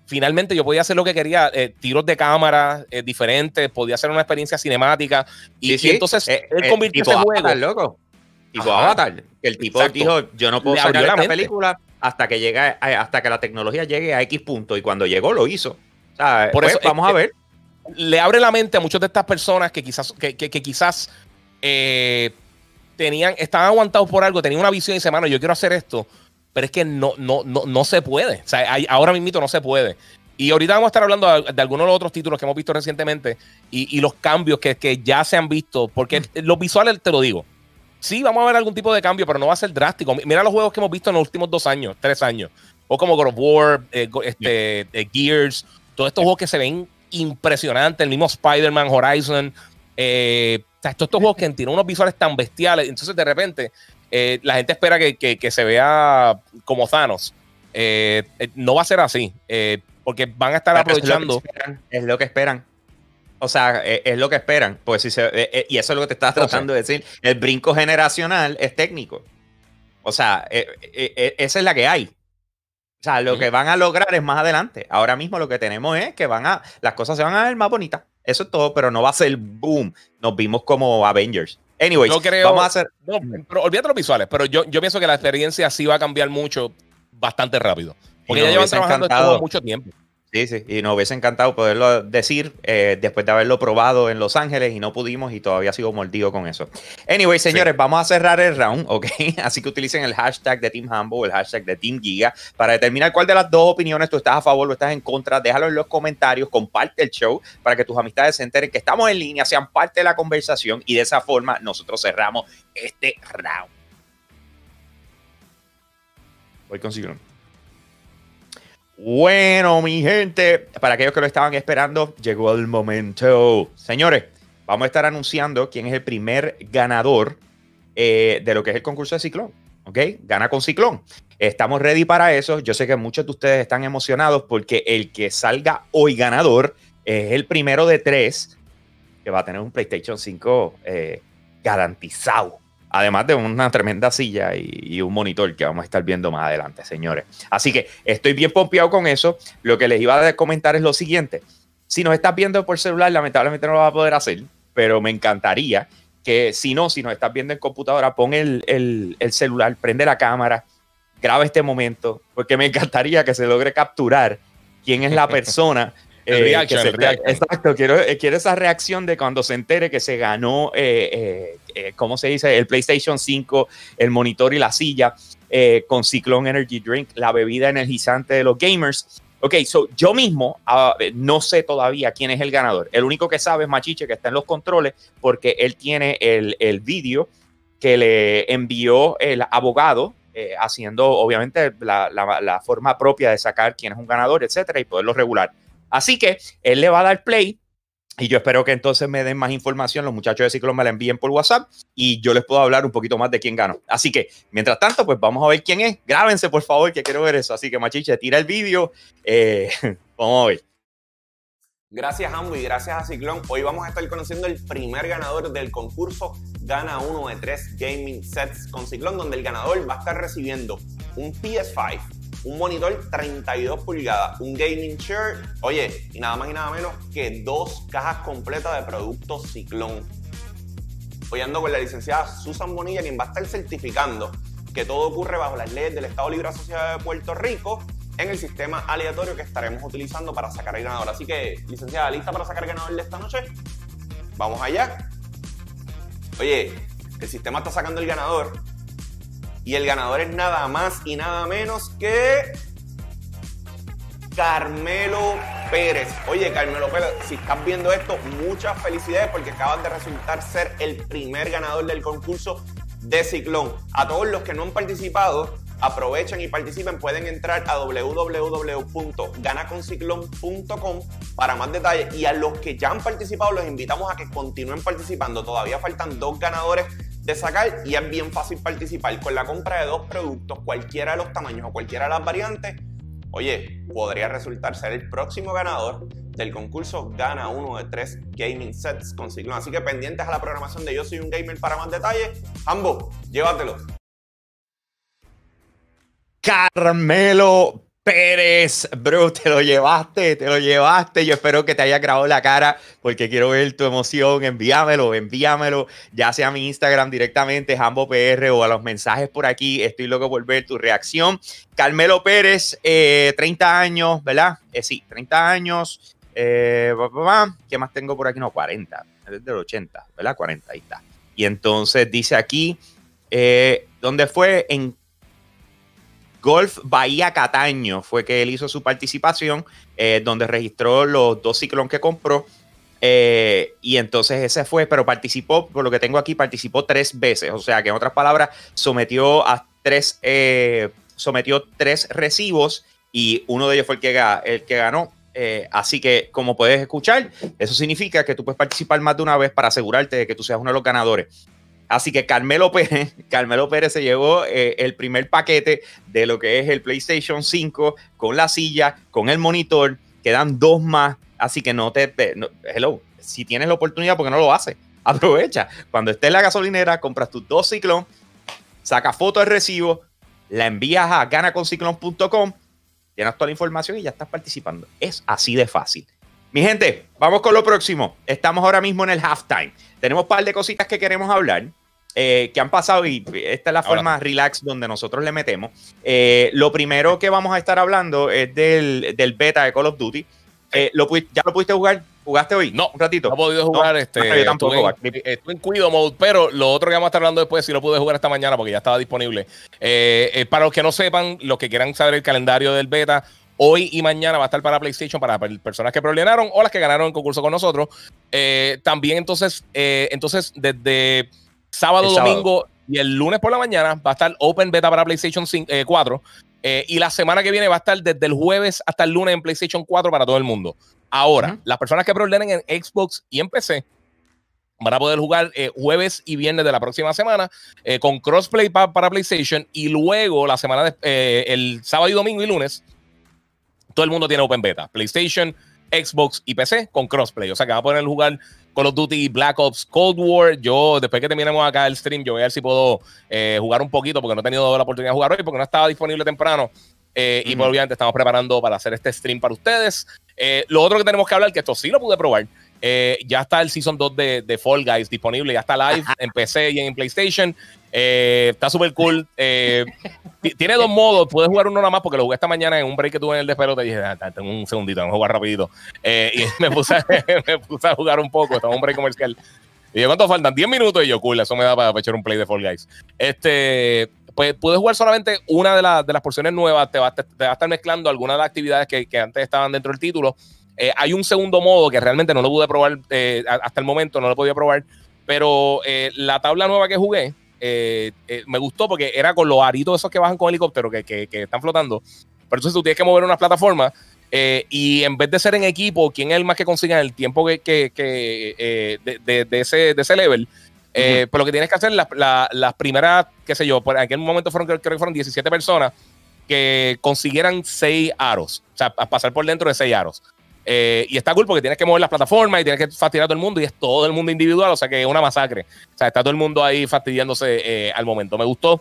B: finalmente yo podía hacer lo que quería, eh, tiros de cámara eh, diferentes, podía hacer una experiencia cinemática, y,
A: Sí,
B: y entonces
A: Eh,
B: él convirtió
A: tipo
B: ese juego.
A: Avatar, loco. Tipo
B: Ajá.
A: Avatar. El tipo
B: Exacto.
A: dijo, yo no puedo
B: Le
A: sacar
B: la
A: esta
B: mente.
A: película hasta que llegue, a- hasta que la tecnología llegue a X punto. Y cuando llegó, lo hizo. O sea,
B: Por
A: pues,
B: eso es
A: vamos a ver.
B: le abre la mente a muchas de estas personas que quizás, que, que- que quizás eh, tenían, estaban aguantados por algo, tenían una visión y dicen, mano, yo quiero hacer esto, pero es que no, no, no, no se puede. O sea, hay- ahora mismo no se puede. Y ahorita vamos a estar hablando de, de algunos de los otros títulos que hemos visto recientemente y, y los cambios que, que ya se han visto, porque los visuales, te lo digo, sí, vamos a ver algún tipo de cambio, pero no va a ser drástico. Mira los juegos que hemos visto en los últimos dos años, tres años, o como God of War, eh, este, eh, Gears, todos estos juegos que se ven impresionantes, el mismo Spider-Man, Horizon, eh, o sea, todos estos juegos que tienen unos visuales tan bestiales, entonces de repente eh, la gente espera que, que- que se vea como Thanos. Eh, eh, no va a ser así, eh, porque van a estar
A: Pero eso es lo
B: aprovechando.
A: esperan, Es lo que esperan. O sea, es, es lo que esperan. Pues si se, eh, eh, y eso es lo que te estás tratando de decir. El brinco generacional es técnico. O sea, eh, eh, eh, esa es la que hay. O sea, lo
B: Ujú.
A: que van a lograr es más adelante. Ahora mismo lo que tenemos es que van a, las cosas se van a ver más bonitas. Eso es todo, pero no va a ser boom. Nos vimos como Avengers. Anyways,
B: Yo creo-
A: vamos a hacer.
B: No, pero olvídate los visuales, pero yo, yo pienso que la experiencia sí va a cambiar mucho, bastante rápido. Porque ya llevan trabajando esto mucho tiempo.
A: Sí, sí, y nos hubiese encantado poderlo decir eh, después de haberlo probado en Los Ángeles y no pudimos y todavía sigo mordido con eso. Anyway, señores, vamos a cerrar el round, ¿ok? Así que utilicen el hashtag de Team Hambo o el hashtag de Team Giga para determinar cuál de las dos opiniones tú estás a favor o estás en contra. Déjalo en los comentarios, comparte el show para que tus amistades se enteren que estamos en línea, sean parte de la conversación y de esa forma nosotros cerramos este round. Voy con. Bueno, mi gente, para aquellos que lo estaban esperando, llegó el momento. Señores, vamos a estar anunciando quién es el primer ganador eh, de lo que es el concurso de Ciclón. ¿Ok? Gana con Ciclón. Estamos ready para eso. Yo sé que muchos de ustedes están emocionados porque el que salga hoy ganador es el primero de tres que va a tener un PlayStation 5 eh, garantizado. Además de una tremenda silla y, y un monitor que vamos a estar viendo más adelante, señores. Así que estoy bien pompeado con eso. Lo que les iba a comentar es lo siguiente. Si nos estás viendo por celular, lamentablemente no lo vas a poder hacer, pero me encantaría que si no, si nos estás viendo en computadora, pon el, el- el celular, prende la cámara, graba este momento, porque me encantaría que se logre capturar quién es la persona.
B: El
A: eh,
B: reaction, el reaction.
A: Exacto, quiero, eh, quiero esa reacción de cuando se entere que se ganó, eh, ¿cómo se dice? El PlayStation 5, el monitor y la silla con Cyclone Energy Drink, la bebida energizante de los gamers. Ok, so yo mismo ah, no sé todavía quién es el ganador. El único que sabe es Machiche, que está en los controles, porque él tiene el, el vídeo que le envió el abogado, eh, haciendo obviamente la, la, la, forma propia de sacar quién es un ganador, etcétera, y poderlo regular. Así que él le va a dar play y yo espero que entonces me den más información, los muchachos de Ciclón me la envíen por WhatsApp y yo les puedo hablar un poquito más de quién ganó. Así que, mientras tanto, pues vamos a ver quién es. Grábense, por favor, que quiero ver eso. Así que, Machiche, tira el vídeo. Eh, vamos a ver.
D: Gracias, Ambo, y gracias a Ciclón. Hoy vamos a estar conociendo el primer ganador del concurso Gana uno de tres Gaming Sets con Ciclón, donde el ganador va a estar recibiendo un PS5 un monitor 32 pulgadas, un gaming chair, oye, y nada más y nada menos que dos cajas completas de productos Ciclón. Hoy ando con la licenciada Susan Bonilla, quien va a estar certificando que todo ocurre bajo las leyes del Estado Libre Asociado de Puerto Rico en el sistema aleatorio que estaremos utilizando para sacar el ganador. Así que, licenciada, ¿lista para sacar el ganador de esta noche? Vamos allá. Oye, el sistema está sacando el ganador y el ganador es nada más y nada menos que Carmelo Pérez. Oye, Carmelo Pérez, si estás viendo esto, muchas felicidades porque acabas de resultar ser el primer ganador del concurso de Ciclón. A todos los que no han participado, aprovechen y participen. Pueden entrar a www.ganaconciclón.com para más detalles. Y a los que ya han participado, los invitamos a que continúen participando. Todavía faltan dos ganadores de sacar y es bien fácil participar. Con la compra de dos productos, cualquiera de los tamaños o cualquiera de las variantes, oye, podría resultar ser el próximo ganador del concurso Gana uno de tres gaming sets con Ciclón. Así que pendientes a la programación de Yo Soy un Gamer para más detalles. Ambos, llévatelo.
A: Carmelo Pérez, bro, te lo llevaste, te lo llevaste. Yo espero que te haya grabado la cara porque quiero ver tu emoción. Envíamelo, envíamelo, ya sea a mi Instagram directamente, Jambo PR o a los mensajes por aquí. Estoy loco por ver tu reacción. Carmelo Pérez, 30 eh, años, ¿verdad? Eh, sí, 30 años. Eh, ¿Qué más tengo por aquí? No, 40, es del 80, ¿verdad? 40, ahí está. Y entonces dice aquí, ¿dónde fue? En Golf Bahía Cataño fue que él hizo su participación, eh, donde registró los dos ciclones que compró. Eh, y entonces ese fue, pero participó, por lo que tengo aquí, participó tres veces. O sea que en otras palabras, sometió a tres, eh, sometió tres recibos y uno de ellos fue el que, el que ganó. así que, como puedes escuchar, eso significa que tú puedes participar más de una vez para asegurarte de que tú seas uno de los ganadores. Así que Carmelo Pérez, Carmelo Pérez se llevó eh, el primer paquete de lo que es el PlayStation 5 con la silla, con el monitor. Quedan dos más. Así que no te. hello, si tienes la oportunidad, ¿por qué no lo haces? Aprovecha. Cuando estés en la gasolinera, compras tus dos ciclón, sacas foto del recibo, la envías a ganaconciclón.com, tienes toda la información y ya estás participando. Es así de fácil. Mi gente, vamos con lo próximo. Estamos ahora mismo en el halftime. Tenemos un par de cositas que queremos hablar. Eh, que han pasado y esta es la forma relax donde nosotros le metemos. Eh, lo primero que vamos a estar hablando es del, del beta de Call of Duty. Eh, lo, ¿Ya lo pudiste jugar? ¿Jugaste hoy?
B: No,
A: un ratito.
B: No he podido jugar. este,
A: yo tampoco.
B: En, estuve en cuido mode, pero lo otro que vamos a estar hablando después, sí lo pude jugar esta mañana porque ya estaba disponible. para los que no sepan, los que quieran saber el calendario del beta, Hoy y mañana va a estar para PlayStation para personas que problemaron o las que ganaron el concurso con nosotros. también entonces, entonces desde Sábado, domingo y el lunes por la mañana va a estar Open Beta para PlayStation 4. Eh, y la semana que viene va a estar desde el jueves hasta el lunes en PlayStation 4 para todo el mundo. Ahora, las personas que preordenen en Xbox y en PC van a poder jugar eh, jueves y viernes de la próxima semana eh, con crossplay para PlayStation y luego la semana de, el sábado y domingo y lunes todo el mundo tiene Open Beta, PlayStation, Xbox y PC con crossplay. O sea que va a poder jugar Call of Duty, Black Ops, Cold War. Yo, después que terminemos acá el stream, yo voy a ver si puedo eh, jugar un poquito, porque no he tenido la oportunidad de jugar hoy, porque no estaba disponible temprano. Eh, y pues, obviamente estamos preparando para hacer este stream para ustedes. Eh, lo otro que tenemos que hablar, que esto sí lo pude probar, ya está el Season 2 de, de, Fall Guys disponible, ya está live en PC y en PlayStation. Está súper cool. tiene dos modos, puedes jugar uno nada más porque lo jugué esta mañana en un break que tuve en el despelote. Dije, ah, tengo un segundito, vamos a jugar rapidito. y me puse, me puse a jugar un poco, estaba en un break comercial. Y yo, ¿cuánto faltan? 10 minutos. Y yo, cool, eso me da para echar un play de Fall Guys. Este, pues puedes jugar solamente una de, de las porciones nuevas. Te va, te, va, a estar mezclando algunas de las actividades que, que antes estaban dentro del título. Eh, hay un segundo modo que realmente no lo pude probar eh, hasta el momento, no lo podía probar. Pero eh, la tabla nueva que jugué eh, eh, me gustó porque era con los aritos esos que bajan con helicóptero que, que, que están flotando. Pero entonces tú tienes que mover unas plataformas eh, y en vez de ser en equipo, ¿quién es el más que consiga el tiempo que, que, que de, de, de ese, de ese level? Pues lo que tienes que hacer, las la, primeras, qué sé yo, por aquel momento fueron, creo, creo que fueron 17 personas que consiguieran 6 aros, o sea, a pasar por dentro de 6 aros. Eh, y está cool porque tienes que mover las plataformas y tienes que fastidiar a todo el mundo y es todo el mundo individual, o sea que es una masacre. O sea, está todo el mundo ahí fastidiándose eh, al momento. Me gustó.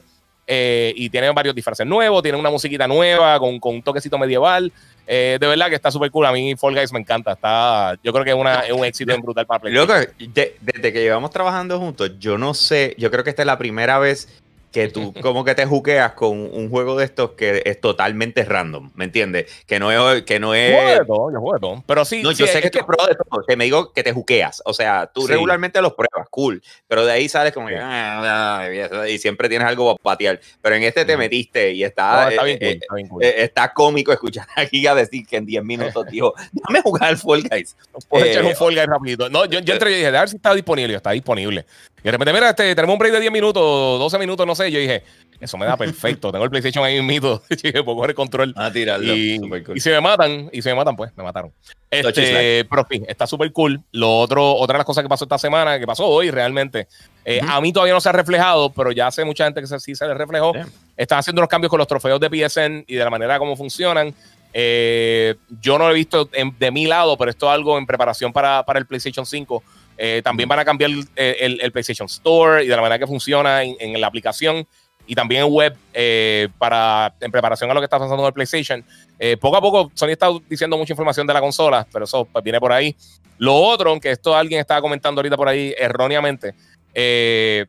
B: Eh, y tiene varios disfraces nuevos, tiene una musiquita nueva con, con un toquecito medieval. Eh, de verdad que está súper cool. A mí Fall Guys me encanta. Está, yo creo que es, una, es un éxito en brutal para
A: Loco,
B: PlayStation.
A: de- desde que llevamos trabajando juntos, yo no sé, yo creo que esta es la primera vez que tú como que te juqueas con un juego de estos que es totalmente random, ¿me entiendes? Que no es, que no
B: Yo juego
A: es...
B: de todo, yo juego de todo. Pero sí,
A: No,
B: sí,
A: yo sé
B: es
A: que tú pruebas de todo, que me digo que te juqueas, o sea, tú
B: Sí.
A: regularmente los pruebas, cool, pero de ahí sales como que, "Ah, ah", y siempre tienes algo para patear, pero en este te metiste y
B: no,
A: está,
B: está
A: eh,
B: bien cool,
A: eh,
B: está bien cool.
A: eh, está cómico escuchar a Giga decir que en 10 minutos dijo, déjame jugar al Fall Guys.
B: Puedo
A: eh,
B: echar un Fall Guys rapidito. No, yo, yo entré y dije, a ver si está disponible. Está disponible. Y de repente, mira, este, tenemos un break de 10 minutos, 12 minutos, no sé. Yo dije, eso me da perfecto. Tengo el PlayStation ahí. Yo dije, puedo coger el control.
A: A tirarlo.
B: Y,
A: cool.
B: y si me matan, y si me matan, pues me mataron. Este, pero sí, está súper cool. Lo otro, otra de las cosas que pasó esta semana, que pasó hoy realmente, eh, a mí todavía no se ha reflejado, pero ya sé mucha gente que se- sí se le reflejó. Están haciendo unos cambios con los trofeos de PSN y de la manera como funcionan. Eh, yo no lo he visto en- de mi lado, pero esto es algo en preparación para, para el PlayStation 5. Eh, también van a cambiar el, el- PlayStation Store y de la manera que funciona en, en la aplicación y también en web eh, para, en preparación a lo que está pasando con el PlayStation. Eh, poco a poco Sony está diciendo mucha información de la consola, pero eso pues, viene por ahí. Lo otro, aunque esto alguien estaba comentando ahorita por ahí erróneamente, eh,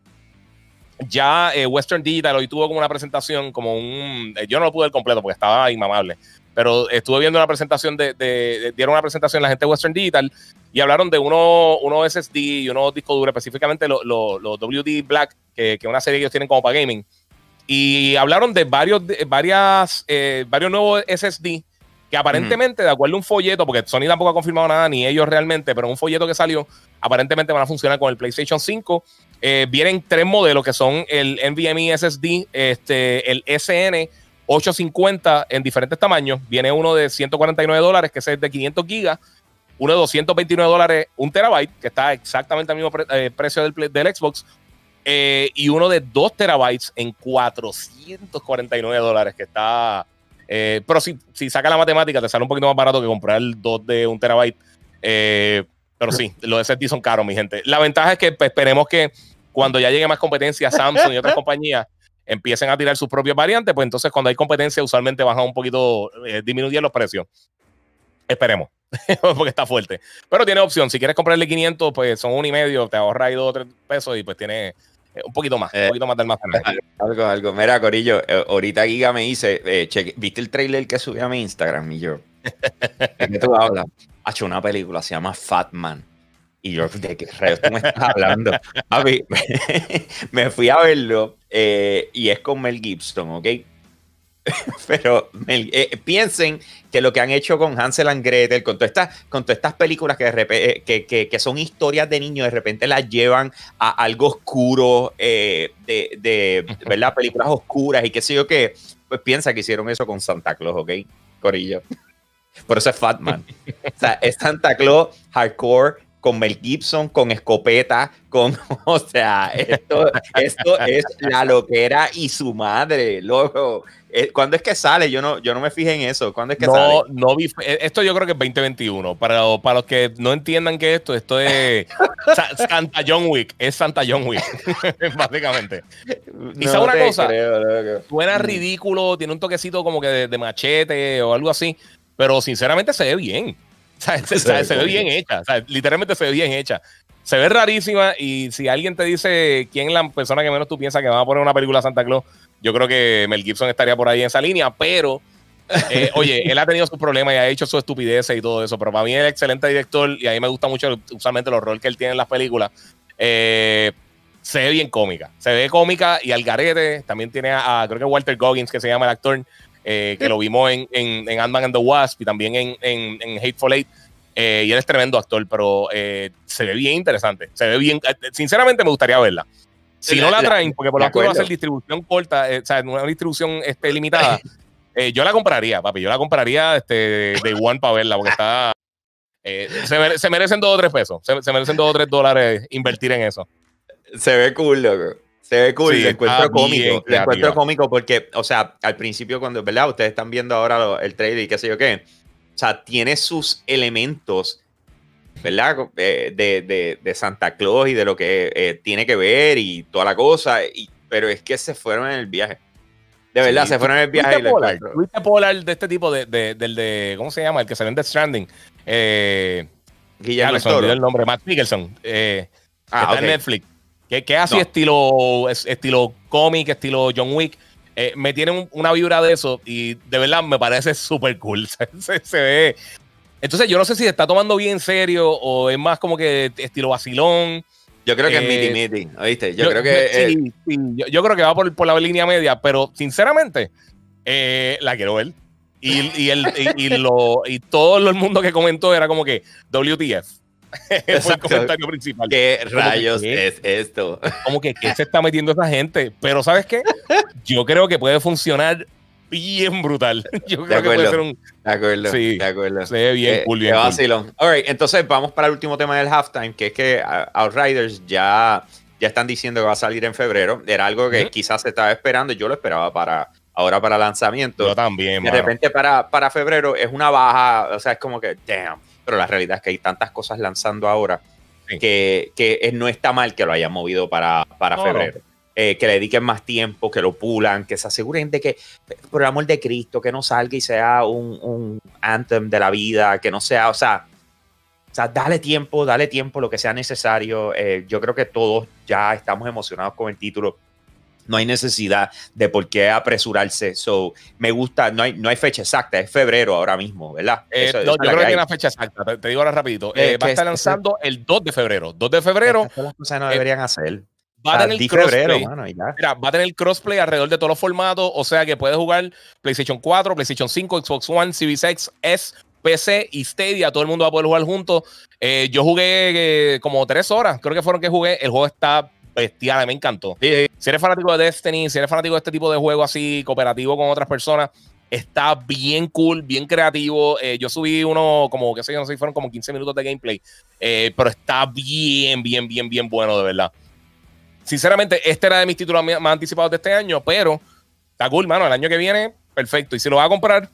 B: ya eh, Western Digital hoy tuvo como una presentación, como un... eh, yo no lo pude ver completo porque estaba inmamable, pero estuve viendo una presentación de, de- de- dieron una presentación la gente de Western Digital y hablaron de uno, uno SSD y unos discos duros, específicamente los los- los WD Black, que que es una serie que ellos tienen como para gaming. Y hablaron de varios, de- varias, eh, varios nuevos SSD que aparentemente, de acuerdo a un folleto, porque Sony tampoco ha confirmado nada, ni ellos realmente, pero un folleto que salió, aparentemente van a funcionar con el PlayStation 5. Eh, vienen tres modelos que son el NVMe SSD, este, el SN 850 en diferentes tamaños. Viene uno de 149 dólares, que es el de 500 gigas. Uno de 229 dólares, un terabyte, que está exactamente al mismo pre- eh, precio del, del Xbox. Eh, y uno de 2 terabytes en 449 dólares, que está... eh, pero si, si saca la matemática, te sale un poquito más barato que comprar el 2 de un terabyte. Pero sí, los SSD son caros, mi gente. La ventaja es que pues, esperemos que cuando ya llegue más competencia, Samsung y otras compañías empiecen a tirar sus propias variantes, pues entonces cuando hay competencia usualmente bajan un poquito, eh, disminuyen los precios. Esperemos, porque está fuerte. Pero tiene opción, si quieres comprarle 500, pues son uno y medio, te ahorra ahí dos o tres pesos y pues tiene eh, un poquito más,
A: Eh,
B: un poquito más de almacenaje.
A: Algo, algo. Mira, Corillo, eh, ahorita Giga me dice, eh, cheque- ¿viste el trailer que subí a mi Instagram? Y yo, ¿de qué tú hablas? Ha hecho una película, se llama Fat Man. Y yo, ¿de qué rayos tú me estás hablando? Papi, me fui a verlo eh, y es con Mel Gibson, ¿ok? Pero eh, piensen que lo que han hecho con Hansel and Gretel, con, todas estas, películas eh, que, son historias de niños, de repente las llevan a algo oscuro, de, de ¿verdad? Películas oscuras y qué sé yo qué, pues piensa que hicieron eso con Santa Claus, ¿ok? Corillo. Por eso es Fatman. o sea, es Santa Claus hardcore con Mel Gibson, con escopeta, con, o sea, esto, esto es la loquera y su madre, loco. Eh, ¿Cuándo es que sale? Yo no, yo no me fijé en eso. ¿Cuándo es que sale?
B: No, no vi. eh, Esto yo creo que es 2021. Para, para los que no entiendan que esto, esto es Sa- Santa John Wick. Es Santa John Wick, básicamente. ¿Y
A: No
B: sabe una cosa?
A: creo.
B: Suena
A: Mm.
B: ridículo, tiene un toquecito como que de, de machete o algo así, pero sinceramente se ve bien. Sea, se,
A: Se ve
B: se ve
A: cool.
B: bien hecha. O sea, literalmente se ve bien hecha. Se ve rarísima y si alguien te dice quién es la persona que menos tú piensas que va a poner una película Santa Claus, yo creo que Mel Gibson estaría por ahí en esa línea, pero eh, oye, él ha tenido sus problemas y ha hecho su estupidez y todo eso, pero para mí es excelente director y a mí me gusta mucho usualmente los roles que él tiene en las películas. Eh, se ve bien cómica, se ve cómica y al garete también tiene a, a- creo que Walter Goggins, que se llama el actor, eh, que lo vimos en, en, en Ant-Man and the Wasp y también en, en, Hateful Eight. eh, y él es tremendo actor, pero eh, se ve bien interesante. Se ve bien. Sinceramente, me gustaría verla. Si no la traen, porque por lo menos va a ser distribución corta, o sea, una distribución este, limitada, yo la compraría, papi. Yo la compraría este, de One para verla, porque está. Se, merecen dos o tres pesos. Se, merecen dos o tres dólares invertir en eso.
A: Se ve cool, loco. Se ve cool. Sí, encuentro cómico. Le encuentro cómico porque, o sea, al principio, cuando, ¿verdad? Ustedes están viendo ahora el trailer y qué sé yo qué. O sea, tiene sus elementos ¿verdad? Eh, de, de, Santa Claus y de lo que eh, tiene que ver y toda la cosa, y, pero es que se fueron en el viaje. De verdad, se fueron en el viaje.
B: ¿Tuviste Polar de este tipo, de, del de, ¿cómo se llama? El que salió en The Stranding. Eh, Guillermo el nombre, Matt Mickelson. Eh, ah, está en Netflix. Que, que así estilo, estilo cómic, estilo John Wick. me tiene una vibra de eso y de verdad me parece súper cool. se, ve, entonces, yo no sé si se está tomando bien en serio o es más como que estilo vacilón.
A: Yo creo que es midi eh, midi, ¿oíste? Yo, creo que.
B: Sí, sí, yo, creo que va por, por la línea media, pero sinceramente, eh, la quiero ver. Y, y, el, y, lo, y todo el mundo que comentó era como que WTF. Fue el comentario principal.
A: ¿Qué rayos es esto?
B: Como que ¿qué se está metiendo esa gente? Pero ¿sabes qué? Yo creo que puede funcionar bien brutal. Yo creo que puede ser un.
A: De acuerdo. Sí, de acuerdo.
B: Se ve bien
A: eh,
B: cool, bien
A: cool. All right, entonces vamos para el último tema del halftime, que es que Outriders ya, ya están diciendo que va a salir en febrero. Era algo que quizás se estaba esperando. Yo lo esperaba para ahora para lanzamiento.
B: Yo también.
A: De repente para, para febrero es una baja. O sea, es como que, damn. Pero la realidad es que hay tantas cosas lanzando ahora que, que, no está mal que lo hayan movido para, para febrero. Eh, que le dediquen más tiempo, que lo pulan, que se aseguren de que, por el amor de Cristo, que no salga y sea un, un anthem de la vida, que no sea, o sea, o sea, dale tiempo, dale tiempo, lo que sea necesario. Eh, yo creo que todos ya estamos emocionados con el título. No hay necesidad de por qué apresurarse. So, me gusta, no hay, no hay fecha exacta, es febrero ahora mismo, ¿verdad?
B: Eh, no, yo creo que hay una fecha exacta, te, digo ahora rapidito. va a estar lanzando el 2 de febrero. 2 de febrero.
A: Las cosas no deberían hacer
B: va a tener crossplay. va a tener crossplay alrededor de todos los formatos, o sea que puedes jugar PlayStation 4, PlayStation 5, Xbox One, Series X, S, PC y Stadia, todo el mundo va a poder jugar juntos. Eh, yo jugué eh, como tres horas, creo que fueron que jugué. El juego está bestial, me encantó. Si eres fanático de Destiny, si eres fanático de este tipo de juego así, cooperativo con otras personas, está bien cool, bien creativo. Eh, yo subí uno como, qué sé yo, no sé si fueron como 15 minutos de gameplay, pero está bien, bien, bien, bien bueno, de verdad. Sinceramente, este era de mis títulos más anticipados de este año, pero está cool, mano. El año que viene, perfecto. Y si lo vas a comprar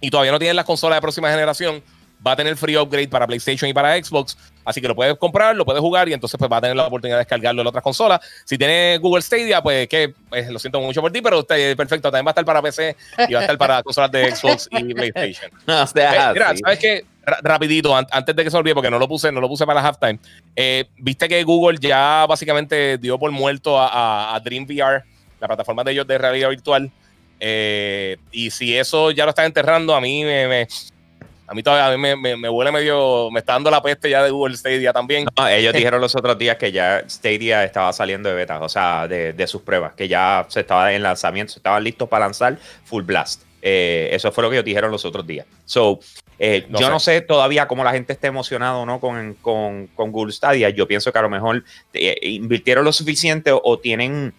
B: y todavía no tienes las consolas de próxima generación, va a tener free upgrade para PlayStation y para Xbox. Así que lo puedes comprar, lo puedes jugar y entonces pues va a tener la oportunidad de descargarlo en otras consolas. Si tienes Google Stadia, pues que pues, lo siento mucho por ti, pero usted, perfecto. También va a estar para PC y va a estar para consolas de Xbox y PlayStation.
A: No, sea,
B: eh, mira, ¿sabes qué? rapidito, antes de que se olvide, porque no lo puse, no lo puse para la halftime. Eh, Viste que Google ya básicamente dio por muerto a, a, Dream VR, la plataforma de ellos de realidad virtual. Eh, y si eso ya lo están enterrando, a mí me, a mí todavía me, me, huele medio, me está dando la peste ya de Google Stadia también.
A: ellos dijeron los otros días que ya Stadia estaba saliendo de beta, o sea, de, de sus pruebas, que ya se estaba en lanzamiento, estaban listos para lanzar Full Blast. Eh, eso fue lo que ellos dijeron los otros días. So, eh, yo no sé todavía cómo la gente está emocionada o no con, con, con, Google Stadia. Yo pienso que a lo mejor eh, invirtieron lo suficiente o, tienen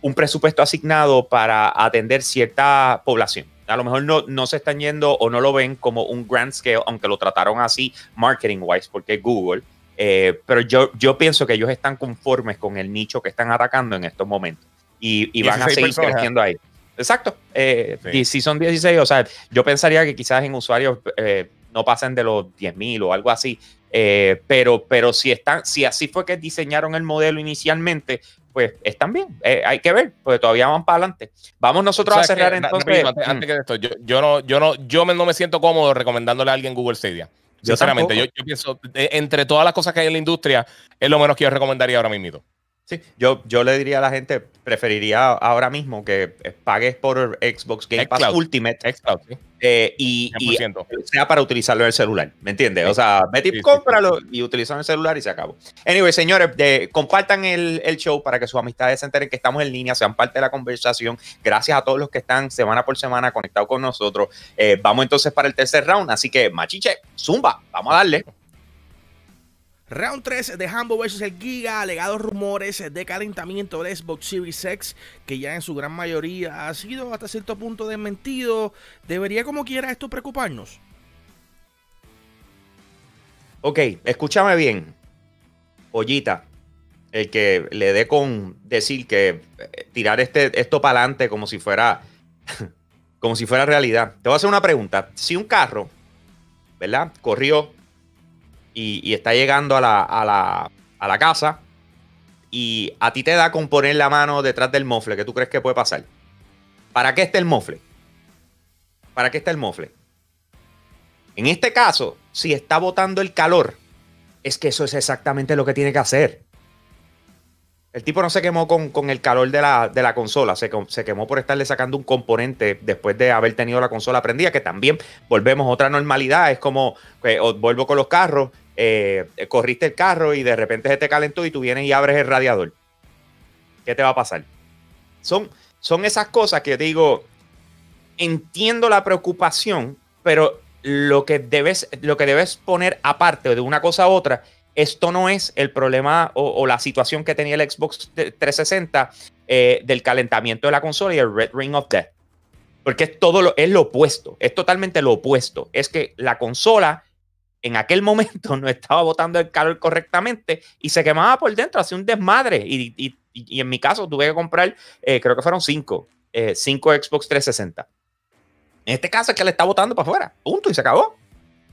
A: un presupuesto asignado para atender cierta población. A lo mejor no, no se están yendo o no lo ven como un grand scale, aunque lo trataron así marketing wise, porque es Google. pero yo, yo pienso que ellos están conformes con el nicho que están atacando en estos momentos y, y van a seguir creciendo ahí. Exacto. Eh, si son 16, o sea, yo pensaría que quizás en usuarios eh, no pasen de los 10.000 o algo así. Eh, pero, pero si están, si así fue que diseñaron el modelo inicialmente, pues están bien. hay que ver, porque todavía van para adelante. Vamos nosotros a cerrar entonces.
B: antes, que esto, yo, yo, no, yo no, yo no me siento cómodo recomendándole a alguien Google Stadia. Sinceramente, yo, yo, pienso, entre todas las cosas que hay en la industria, es lo menos que yo recomendaría ahora mismo.
A: Sí, yo, yo le diría a la gente, preferiría ahora mismo que pagues por Xbox Game Pass Ultimate eh, y, sea para utilizarlo en el celular, ¿me entiendes? O sea, vete y cómpralo y utiliza en el celular y se acabó. Anyway, señores, compartan el, show para que sus amistades se enteren que estamos en línea, sean parte de la conversación. Gracias a todos los que están semana por semana conectados con nosotros. Eh, vamos entonces para el tercer round, así que machiche, zumba, vamos a darle.
C: Round 3 de Humble vs el Giga, alegados rumores de calentamiento del Xbox Series X, que ya en su gran mayoría ha sido hasta cierto punto desmentido. ¿Debería como quiera esto preocuparnos?
A: Ok, escúchame bien. Ollita, el que le dé con decir que eh, tirar este, esto para adelante como si fuera como si fuera realidad. Te voy a hacer una pregunta. Si un carro, ¿verdad? Corrió y, está llegando a la, a, la, casa y a ti te da con poner la mano detrás del mofle, ¿qué tú crees que puede pasar? ¿Para qué está el mofle? ¿Para qué está el mofle? En este caso, si está botando el calor, es que eso es exactamente lo que tiene que hacer. El tipo no se quemó con, el calor de la, consola, se, se, quemó por estarle sacando un componente después de haber tenido la consola prendida, que también volvemos a otra normalidad. Es como, eh, vuelvo con los carros, eh, corriste el carro y de repente se te calentó y tú vienes y abres el radiador. ¿Qué te va a pasar? Son, son esas cosas que digo, entiendo la preocupación, pero lo que debes, lo que debes poner aparte de una cosa a otra esto no es el problema o, la situación que tenía el Xbox 360 eh, del calentamiento de la consola y el Red Ring of Death. Porque es todo lo, es lo opuesto, es totalmente lo opuesto. Es que la consola en aquel momento no estaba botando el calor correctamente y se quemaba por dentro, hacía un desmadre. Y, en mi caso tuve que comprar, eh, creo que fueron cinco, eh, cinco Xbox 360. En este caso es que le está botando para afuera, punto, y se acabó.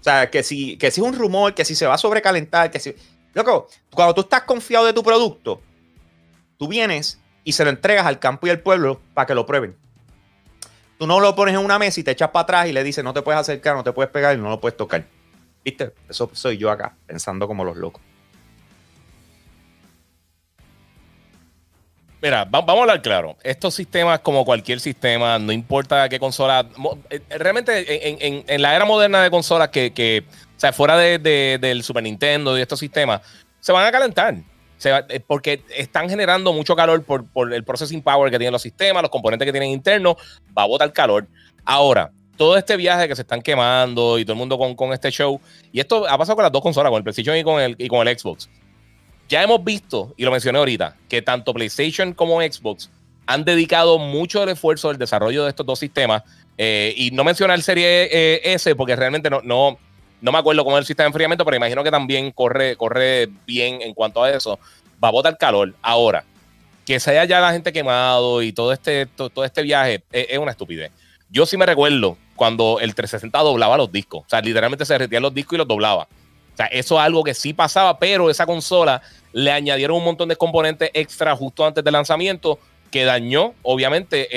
A: O sea, que si, que si es un rumor, que si se va a sobrecalentar, que si... Loco, cuando tú estás confiado de tu producto, tú vienes y se lo entregas al campo y al pueblo para que lo prueben. Tú no lo pones en una mesa y te echas para atrás y le dices, no te puedes acercar, no te puedes pegar y no lo puedes tocar. ¿Viste? Eso soy yo acá, pensando como los locos.
B: Mira, vamos a hablar claro. Estos sistemas, como cualquier sistema, no importa qué consola. Eh, realmente, en, la era moderna de consolas que, o sea, fuera del Super Nintendo y estos sistemas, se van a calentar. Eh, porque están generando mucho calor por, el processing power que tienen los sistemas, los componentes que tienen internos, va a botar calor. Ahora, todo este viaje que se están quemando y todo el mundo con, con este show, y esto ha pasado con las dos consolas, con el PlayStation y con el, y con el Xbox ya hemos visto, y lo mencioné ahorita, que tanto PlayStation como Xbox han dedicado mucho el esfuerzo del desarrollo de estos dos sistemas. Eh, y no mencionar Serie eh, S porque realmente no, no, no me acuerdo cómo es el sistema de enfriamiento, pero imagino que también corre, corre bien en cuanto a eso. Va a botar calor. Ahora, que se haya ya la gente quemado y todo este, todo, este viaje es, es, una estupidez. Yo sí me recuerdo cuando el 360 doblaba los discos. O sea, literalmente se derretían los discos y los doblaba. O sea, eso es algo que sí pasaba, pero esa consola le añadieron un montón de componentes extra justo antes del lanzamiento que dañó, obviamente,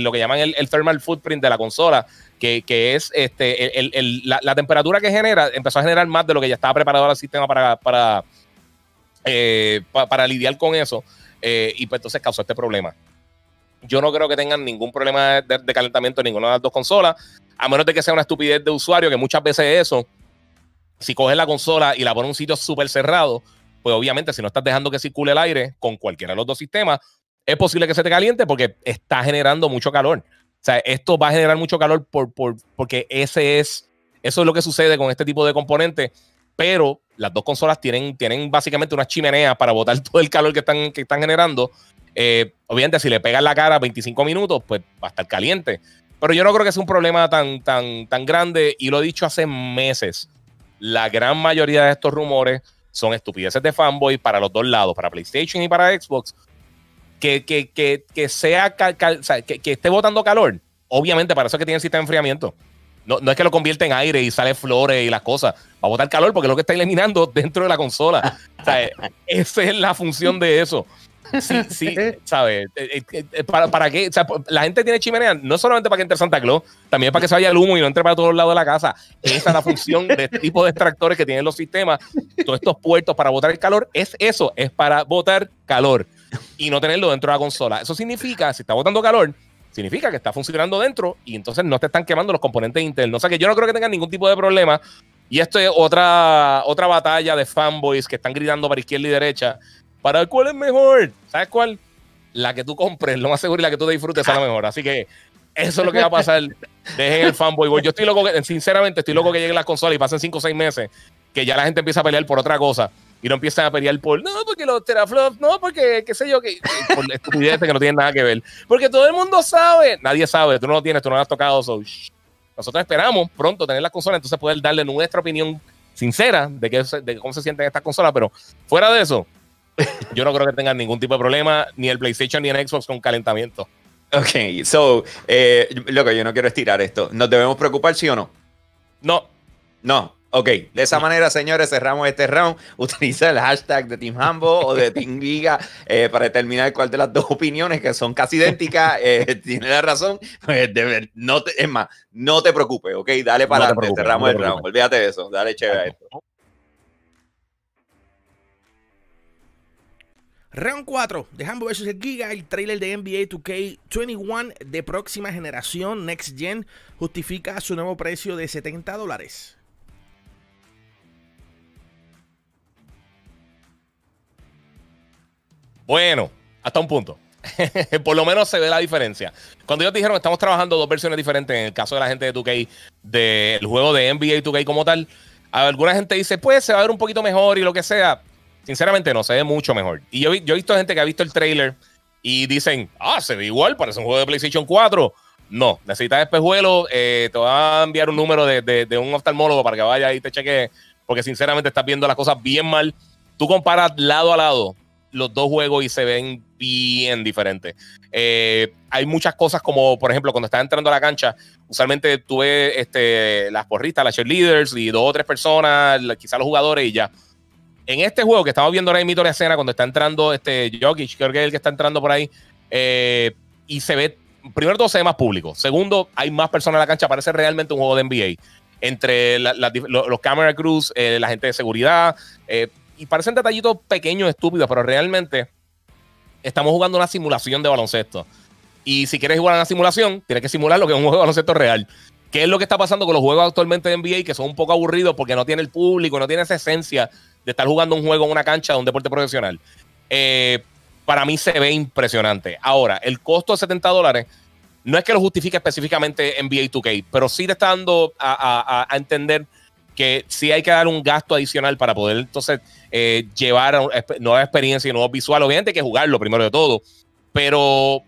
B: lo que llaman el, thermal footprint de la consola, que, es este, la, temperatura que genera, empezó a generar más de lo que ya estaba preparado el sistema para, eh, lidiar con eso, eh, y pues entonces causó este problema. Yo no creo que tengan ningún problema de, de calentamiento en ninguna de las dos consolas, a menos de que sea una estupidez de usuario, que muchas veces eso si coges la consola y la pones en un sitio súper cerrado, pues obviamente si no estás dejando que circule el aire con cualquiera de los dos sistemas, es posible que se te caliente porque está generando mucho calor. O sea, esto va a generar mucho calor por, porque ese es, eso es lo que sucede con este tipo de componentes, pero las dos consolas tienen, tienen básicamente unas chimeneas para botar todo el calor que están, que están generando. Eh, obviamente, si le pegas la cara 25 minutos, pues va a estar caliente. Pero yo no creo que sea un problema tan, tan, tan grande y lo he dicho hace meses la gran mayoría de estos rumores son estupideces de fanboy para los dos lados, para PlayStation y para Xbox. Que, que, que, que sea, que, esté botando calor, obviamente para eso es que tiene el sistema de enfriamiento. No, no, es que lo convierte en aire y sale flores y las cosas. Va a botar calor porque es lo que está eliminando dentro de la consola. esa es la función de eso. Sí, sí, ¿sabes? Eh, eh, eh, ¿Para, ¿Para qué? O sea, la gente tiene chimenea no solamente para que entre Santa Claus, también para que se vaya el humo y no entre para todos lados de la casa. Esa es la función de este tipo de extractores que tienen los sistemas. Todos estos puertos para botar el calor, es eso, es para botar calor y no tenerlo dentro de la consola. Eso significa, si está botando calor, significa que está funcionando dentro y entonces no te están quemando los componentes internos. O sea que yo no creo que tengan ningún tipo de problema. Y esto es otra, otra batalla de fanboys que están gritando para izquierda y derecha para cuál es mejor. ¿Sabes cuál? La que tú compres, lo más seguro y la que tú disfrutes es la mejor. Así que eso es lo que va a pasar. Dejen el fanboy. Yo estoy loco, que, sinceramente, estoy loco que lleguen las consolas y pasen 5 o 6 meses, que ya la gente empieza a pelear por otra cosa. Y no empiezan a pelear por, no, porque los teraflops, no, porque, qué sé yo, que, por estupideces que no tienen nada que ver. Porque todo el mundo sabe, nadie sabe, tú no lo tienes, tú no lo has tocado, nosotros esperamos pronto tener las consolas, entonces poder darle nuestra opinión sincera de, qué, de cómo se sienten estas consolas, pero fuera de eso, yo no creo que tengan ningún tipo de problema, ni el PlayStation ni el Xbox con calentamiento.
A: Ok, so, eh, loco, yo no quiero estirar esto. ¿Nos debemos preocupar, sí o no?
B: No.
A: No. Ok, de esa manera, señores, cerramos este round. Utiliza el hashtag de Team Hambo o de Team Giga eh, para determinar cuál de las dos opiniones, que son casi idénticas, eh, tiene la razón. Pues, no es más, no te preocupes, ok, dale para adelante, cerramos el round. Olvídate de eso, dale chévere a esto.
C: Round 4 de Hambo vs. el Giga, el trailer de NBA 2K21 de próxima generación, Next Gen, justifica su nuevo precio de 70 dólares.
B: Bueno, hasta un punto. Por lo menos se ve la diferencia. Cuando ellos dijeron estamos trabajando dos versiones diferentes, en el caso de la gente de 2K, del juego de NBA 2K como tal, alguna gente dice, pues se va a ver un poquito mejor y lo que sea. Sinceramente, no, se ve mucho mejor. Y yo, yo he visto gente que ha visto el trailer y dicen, ah, se ve igual, parece un juego de PlayStation 4. No, necesitas espejuelo. Eh, te va a enviar un número de, un oftalmólogo para que vaya y te cheque, porque sinceramente estás viendo las cosas bien mal. Tú comparas lado a lado los dos juegos y se ven bien diferentes. Eh, hay muchas cosas como, por ejemplo, cuando estás entrando a la cancha, usualmente tú ves este, las porristas, las cheerleaders y dos o tres personas, quizás los jugadores y ya en este juego que estamos viendo ahora mismo la escena, cuando está entrando este Jokic, creo que es el que está entrando por ahí, eh, y se ve, primero todo se ve más público. Segundo, hay más personas en la cancha, parece realmente un juego de NBA. Entre los, camera crews, eh, la gente de seguridad, eh, y parecen detallitos pequeños, estúpidos, pero realmente estamos jugando una simulación de baloncesto. Y si quieres jugar una simulación, tienes que simular lo que es un juego de baloncesto real. ¿Qué es lo que está pasando con los juegos actualmente de NBA que son un poco aburridos porque no tiene el público, no tiene esa esencia de estar jugando un juego en una cancha de un deporte profesional. Eh, para mí se ve impresionante. Ahora, el costo de 70 dólares no es que lo justifique específicamente NBA 2K, pero sí te está dando a, entender que sí hay que dar un gasto adicional para poder entonces eh, llevar nueva experiencia y nuevos visuales. Obviamente hay que jugarlo primero de todo, pero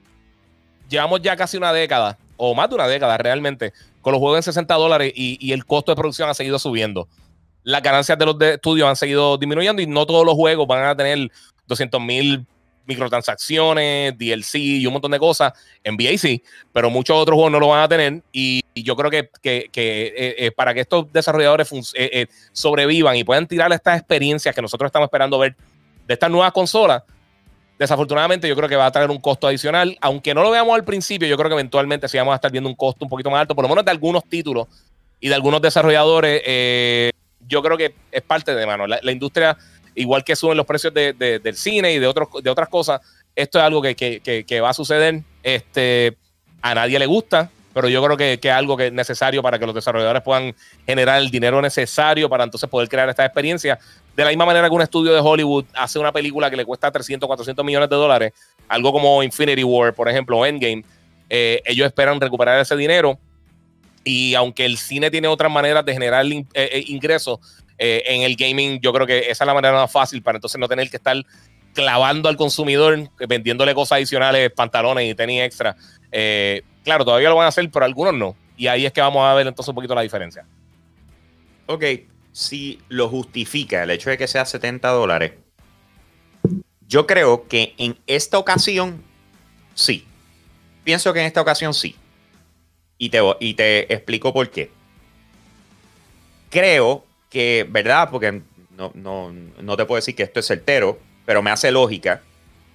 B: llevamos ya casi una década, o más de una década realmente, con los juegos en 60 dólares y el costo de producción ha seguido subiendo las ganancias de los estudios han seguido disminuyendo y no todos los juegos van a tener 200 mil microtransacciones, DLC y un montón de cosas. NBA sí, pero muchos otros juegos no lo van a tener. Y, yo creo que, que, eh, eh, para que estos desarrolladores eh, sobrevivan y puedan tirar estas experiencias que nosotros estamos esperando ver de estas nuevas consolas, desafortunadamente yo creo que va a traer un costo adicional. Aunque no lo veamos al principio, yo creo que eventualmente sí vamos a estar viendo un costo un poquito más alto, por lo menos de algunos títulos y de algunos desarrolladores yo creo que es parte de mano. La, industria, igual que suben los precios del cine y de, otros, de otras cosas, esto es algo que, va a suceder. Este, a nadie le gusta, pero yo creo que, es algo que es necesario para que los desarrolladores puedan generar el dinero necesario para entonces poder crear esta experiencia. De la misma manera que un estudio de Hollywood hace una película que le cuesta 300, 400 millones de dólares, algo como Infinity War, por ejemplo, o Endgame, eh, ellos esperan recuperar ese dinero y aunque el cine tiene otras maneras de generar eh, eh, ingresos, eh, en el gaming yo creo que esa es la manera más fácil para entonces no tener que estar clavando al consumidor, vendiéndole cosas adicionales, pantalones y tenis extra. claro, todavía lo van a hacer, pero algunos no. Y ahí es que vamos a ver entonces un poquito la diferencia.
A: Ok, si lo justifica el hecho de que sea 70 dólares, yo creo que en esta ocasión sí. Pienso que en esta ocasión sí. Y te, y te explico por qué. Creo que, ¿verdad? Porque no, no, te puedo decir que esto es certero, pero me hace lógica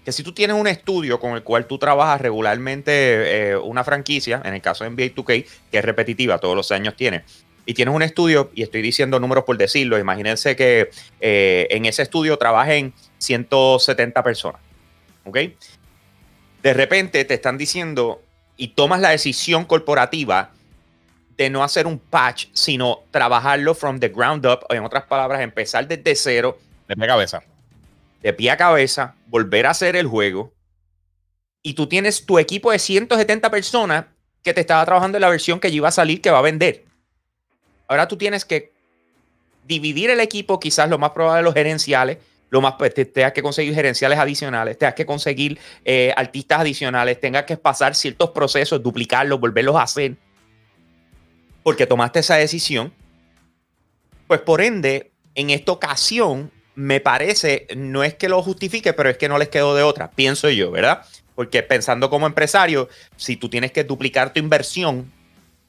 A: que si tú tienes un estudio con el cual tú trabajas regularmente eh, una franquicia, en el caso de NBA 2K, que es repetitiva, todos los años tiene, y tienes un estudio, y estoy diciendo números por decirlo, imagínense que eh, en ese estudio trabajen 170 personas, ¿ok? De repente te están diciendo, y tomas la decisión corporativa de no hacer un patch, sino trabajarlo from the ground up, o en otras palabras, empezar desde cero.
B: De pie a cabeza.
A: De pie a cabeza, volver a hacer el juego. Y tú tienes tu equipo de 170 personas que te estaba trabajando en la versión que ya iba a salir, que va a vender. Ahora tú tienes que dividir el equipo, quizás lo más probable los gerenciales, lo más, pues, te, tengas que conseguir gerenciales adicionales, tengas que conseguir eh, artistas adicionales, tengas que pasar ciertos procesos, duplicarlos, volverlos a hacer, porque tomaste esa decisión, pues por ende, en esta ocasión, me parece, no es que lo justifique, pero es que no les quedó de otra, pienso yo, ¿verdad? Porque pensando como empresario, si tú tienes que duplicar tu inversión,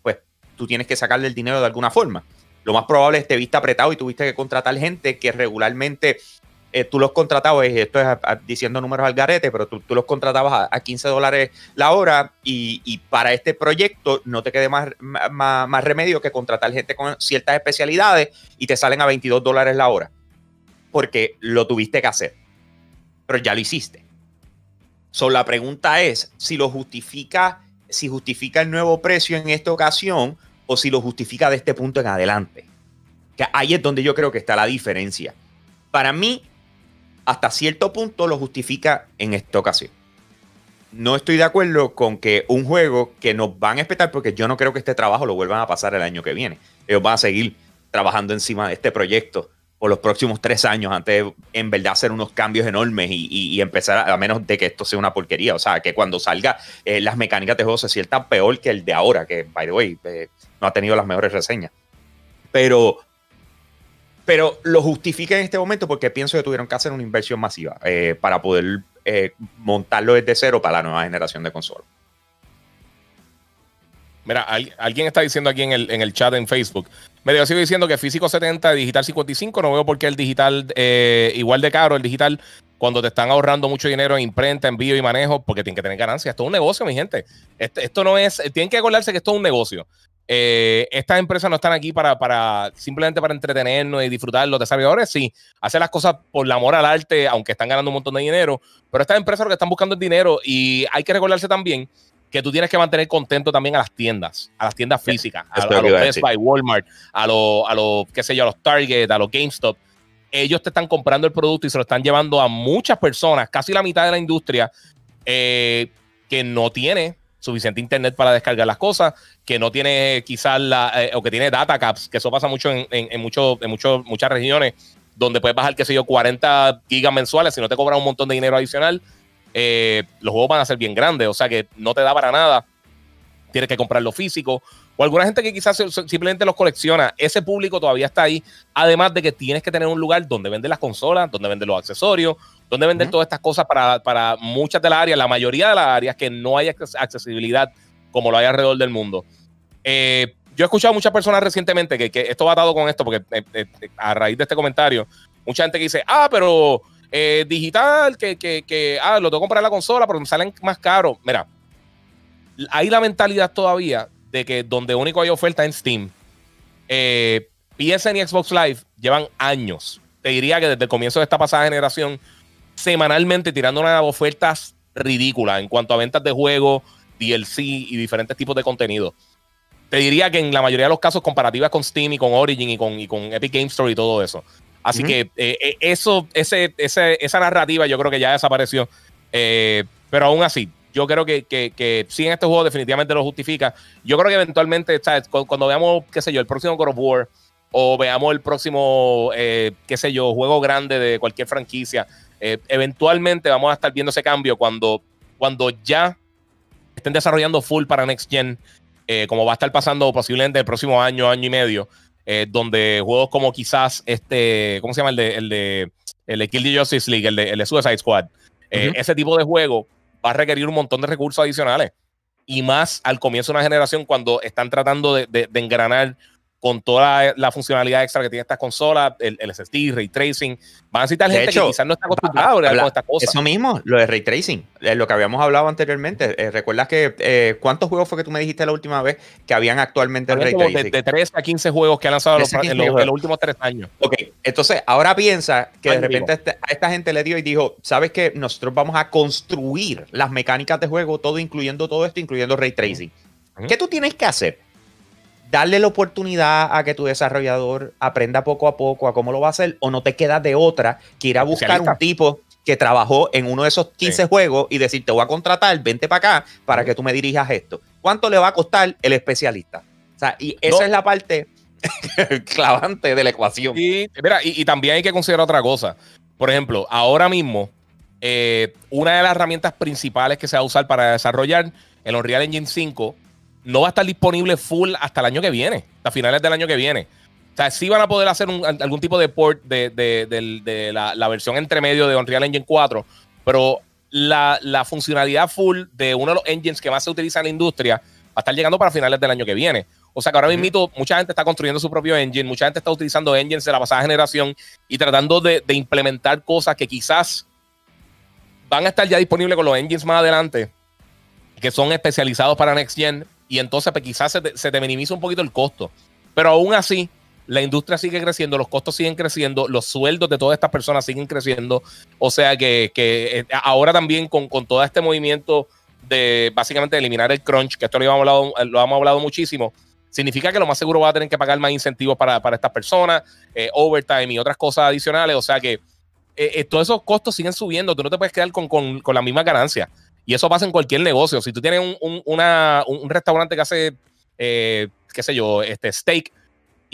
A: pues tú tienes que sacarle el dinero de alguna forma. Lo más probable es que te viste apretado y tuviste que contratar gente que regularmente eh, tú los contratabas, esto es diciendo números al garete, pero tú, los contratabas a, 15 dólares la hora y, para este proyecto no te quede más, más, más, remedio que contratar gente con ciertas especialidades y te salen a 22 dólares la hora. Porque lo tuviste que hacer. Pero ya lo hiciste. So, la pregunta es si lo justifica, si justifica el nuevo precio en esta ocasión o si lo justifica de este punto en adelante. Que ahí es donde yo creo que está la diferencia. Para mí, hasta cierto punto lo justifica en esta ocasión. No estoy de acuerdo con que un juego que nos van a esperar, porque yo no creo que este trabajo lo vuelvan a pasar el año que viene. Ellos van a seguir trabajando encima de este proyecto por los próximos tres años antes de en verdad hacer unos cambios enormes y, empezar, a, menos de que esto sea una porquería. O sea, que cuando salga eh, las mecánicas de juego se sientan peor que el de ahora, que, by the way, eh, no ha tenido las mejores reseñas. Pero, pero lo justifica en este momento porque pienso que tuvieron que hacer una inversión masiva eh, para poder montarlo desde cero para la nueva generación de consolas.
B: Mira, alguien está diciendo aquí en el, en el chat en Facebook Medio sigo diciendo que físico 70, digital 55. No veo por qué el digital, eh, igual de caro, el digital, cuando te están ahorrando mucho dinero en imprenta, envío y manejo, porque tienen que tener ganancias. Esto es un negocio, mi gente. Este, esto, no es. Tienen que acordarse que esto es un negocio. Eh, estas empresas no están aquí para, para simplemente para entretenernos y disfrutar los desarrolladores, sí, hacer las cosas por el amor al arte, aunque están ganando un montón de dinero, pero estas empresas lo que están buscando es dinero y hay que recordarse también que tú tienes que mantener contento también a las tiendas, a las tiendas físicas, a, los Best Buy, Walmart, a los, a los, qué sé yo, a los Target, a los GameStop. Ellos te están comprando el producto y se lo están llevando a muchas personas, casi la mitad de la industria, eh, que no tiene suficiente internet para descargar las cosas, que no tiene quizás la, eh, o que tiene data caps, que eso pasa mucho en, en, en, mucho, en muchas regiones, donde puedes bajar, qué sé yo, 40 gigas mensuales si no te cobran un montón de dinero adicional eh, los juegos van a ser bien grandes, o sea que no te da para nada. Tienes que comprarlo físico. O alguna gente que quizás simplemente los colecciona. Ese público todavía está ahí. Además de que tienes que tener un lugar donde venden las consolas, donde venden los accesorios, donde venden todas estas cosas para, para muchas de las áreas, la mayoría de las áreas que no hay accesibilidad como lo hay alrededor del mundo. Eh, yo he escuchado a muchas personas recientemente que, esto va atado con esto, porque eh, a raíz de este comentario, mucha gente que dice, ah, pero eh, digital, que, que, que, ah, lo tengo que comprar en la consola, pero me salen más caro. Mira, hay la mentalidad todavía de que donde único hay oferta en Steam, eh, PSN y Xbox Live llevan años. Te diría que desde el comienzo de esta pasada generación, semanalmente tirando unas ofertas ridículas en cuanto a ventas de juegos, DLC y diferentes tipos de contenido. Te diría que en la mayoría de los casos comparativas con Steam y con Origin y con, y con Epic Game Store y todo eso. Así que eh, eh, eso, ese, esa narrativa yo creo que ya desapareció. Eh, pero aún así, yo creo que, que, que sí en este juego definitivamente lo justifica. Yo creo que eventualmente, ¿sabes? Cuando, veamos, qué sé yo, el próximo God of War o veamos el próximo, qué sé yo, juego grande de cualquier franquicia, eventualmente vamos a estar viendo ese cambio cuando, cuando ya estén desarrollando full para Next Gen, como va a estar pasando posiblemente el próximo año, año y medio. Eh, donde juegos como quizás este, ¿cómo se llama? El de, el de, el de Kill the Justice League, el de, el de Suicide Squad. Eh, ese tipo de juego va a requerir un montón de recursos adicionales. Y más al comienzo de una generación cuando están tratando de, de, engranar con toda la, funcionalidad extra que tiene esta consola, el, el SSD, ray tracing. Van a necesitar gente que quizás no está acostumbrada a estas cosas.
A: Eso mismo, lo de ray tracing, lo que habíamos hablado anteriormente. Eh, ¿Recuerdas que eh, cuántos juegos fue que tú me dijiste la última vez que habían actualmente
B: el ray tracing? De, 3 a 15 juegos que han lanzado en, los, últimos 3 años.
A: Ok, entonces ahora piensa que de repente este, a esta gente le dio y dijo, ¿sabes qué? Nosotros vamos a construir las mecánicas de juego, todo incluyendo todo esto, incluyendo ray tracing. ¿Qué tú tienes que hacer? Darle la oportunidad a que tu desarrollador aprenda poco a poco a cómo lo va a hacer o no te queda de otra que ir a buscar un tipo que trabajó en uno de esos 15 juegos y decir, te voy a contratar, vente para acá para que tú me dirijas esto. ¿Cuánto le va a costar el especialista? O sea, y esa es la parte clavante de la ecuación.
B: Y, y, también hay que considerar otra cosa. Por ejemplo, ahora mismo, eh, una de las herramientas principales que se va a usar para desarrollar el Unreal Engine 5 no va a estar disponible full hasta el año que viene, hasta finales del año que viene. O sea, sí van a poder hacer algún tipo de port de, la, versión entre medio de Unreal Engine 4, pero la, funcionalidad full de uno de los engines que más se utiliza en la industria va a estar llegando para finales del año que viene. O sea que ahora mismo mucha gente está construyendo su propio engine, mucha gente está utilizando engines de la pasada generación y tratando de, implementar cosas que quizás van a estar ya disponibles con los engines más adelante, que son especializados para Next Gen, y entonces pues, quizás se te, se te minimiza un poquito el costo. Pero aún así, la industria sigue creciendo, los costos siguen creciendo, los sueldos de todas estas personas siguen creciendo. O sea que, eh, ahora también con, todo este movimiento de básicamente eliminar el crunch, que esto lo hemos hablado, lo hemos hablado muchísimo, significa que lo más seguro va a tener que pagar más incentivos para, estas personas, eh, overtime y otras cosas adicionales. O sea que eh, todos esos costos siguen subiendo, tú no te puedes quedar con, la misma ganancia. Y eso pasa en cualquier negocio. Si tú tienes un, un restaurante que hace, qué sé yo, este steak,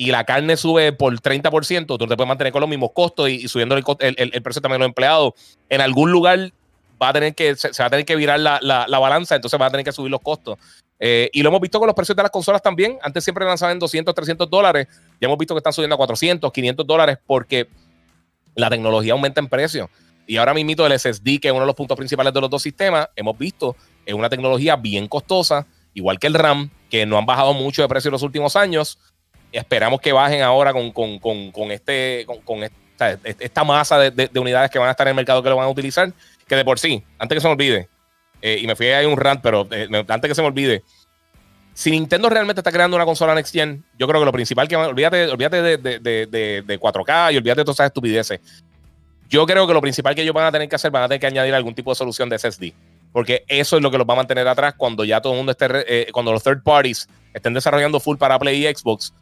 B: y la carne sube por 30%, tú te puedes mantener con los mismos costos y, subiendo el, el, precio también de los empleados. En algún lugar va a tener que, se, va a tener que virar la, la, balanza, entonces va a tener que subir los costos. Eh, y lo hemos visto con los precios de las consolas también. Antes siempre lanzaban 200, 300 dólares. Ya hemos visto que están subiendo a 400, 500 dólares porque la tecnología aumenta en precio. Y ahora mismo el SSD, que es uno de los puntos principales de los dos sistemas, hemos visto es una tecnología bien costosa, igual que el RAM, que no han bajado mucho de precio en los últimos años esperamos que bajen ahora con, este, con, esta, masa de, unidades que van a estar en el mercado que lo van a utilizar, que de por sí, antes que se me olvide, eh, y me fui ahí un rant, pero eh, antes que se me olvide, si Nintendo realmente está creando una consola Next Gen, yo creo que lo principal que olvídate, olvídate de, 4K y olvídate de todas esas estupideces. Yo creo que lo principal que ellos van a tener que hacer, van a tener que añadir algún tipo de solución de SSD. Porque eso es lo que los va a mantener atrás cuando ya todo el mundo esté, eh, cuando los third parties estén desarrollando full para Play y Xbox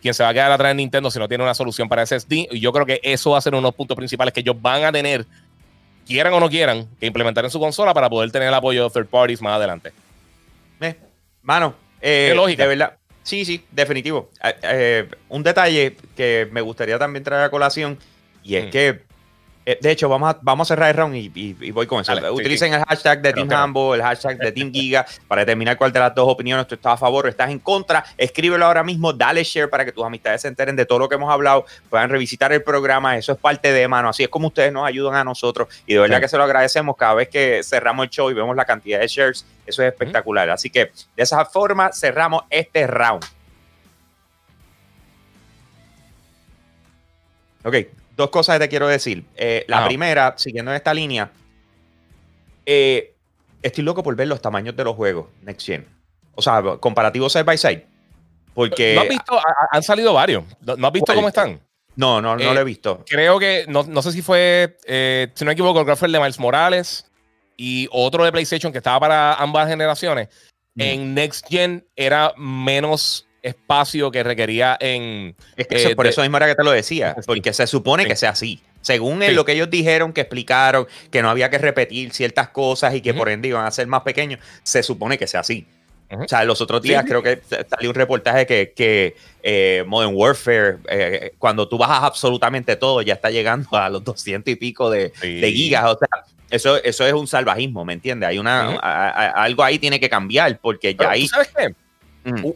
B: quien se va a quedar atrás de Nintendo si no tiene una solución para SSD. Y yo creo que eso va a ser uno de los puntos principales que ellos van a tener, quieran o no quieran, que implementar en su consola para poder tener el apoyo de third parties más adelante.
A: Eh, mano, eh, lógica. de verdad. Sí, sí, definitivo. Eh, eh, un detalle que me gustaría también traer a colación y es mm. que eh, de hecho, vamos a, vamos a cerrar el round y, voy con eso. Utilicen el hashtag de Team Hambo, el hashtag de Team Giga para determinar cuál de las dos opiniones tú estás a favor o estás en contra. Escríbelo ahora mismo, dale share para que tus amistades se enteren de todo lo que hemos hablado, puedan revisitar el programa. Eso es parte de mano. Así es como ustedes nos ayudan a nosotros y de verdad que se lo agradecemos cada vez que cerramos el show y vemos la cantidad de shares. Eso es espectacular. Así que de esa forma cerramos este round. Ok, dos cosas que te quiero decir. Eh, la primera, siguiendo en esta línea, eh, estoy loco por ver los tamaños de los juegos Next Gen. O sea, comparativos side by side. Porque.
B: ¿No has visto? Han salido varios. ¿No has visto cómo están?
A: No, no, no lo he eh, visto.
B: Creo que, no, sé si fue, si no me equivoco, creo que fue el de Miles Morales y otro de PlayStation que estaba para ambas generaciones. Mm. En Next Gen era menos espacio que requería en...
A: Es que por eso mismo era que te lo decía, porque se supone que sea así. Según lo que ellos dijeron, que explicaron, que no había que repetir ciertas cosas y que por ende iban a ser más pequeños, se supone que sea así. O sea, los otros días creo que salió un reportaje que, que eh, Modern Warfare, eh, cuando tú bajas absolutamente todo, ya está llegando a los 200 y pico de, gigas. O sea, eso, eso es un salvajismo, ¿me entiendes? Hay una, algo ahí tiene que cambiar porque ya ahí...
B: ¿Sabes qué?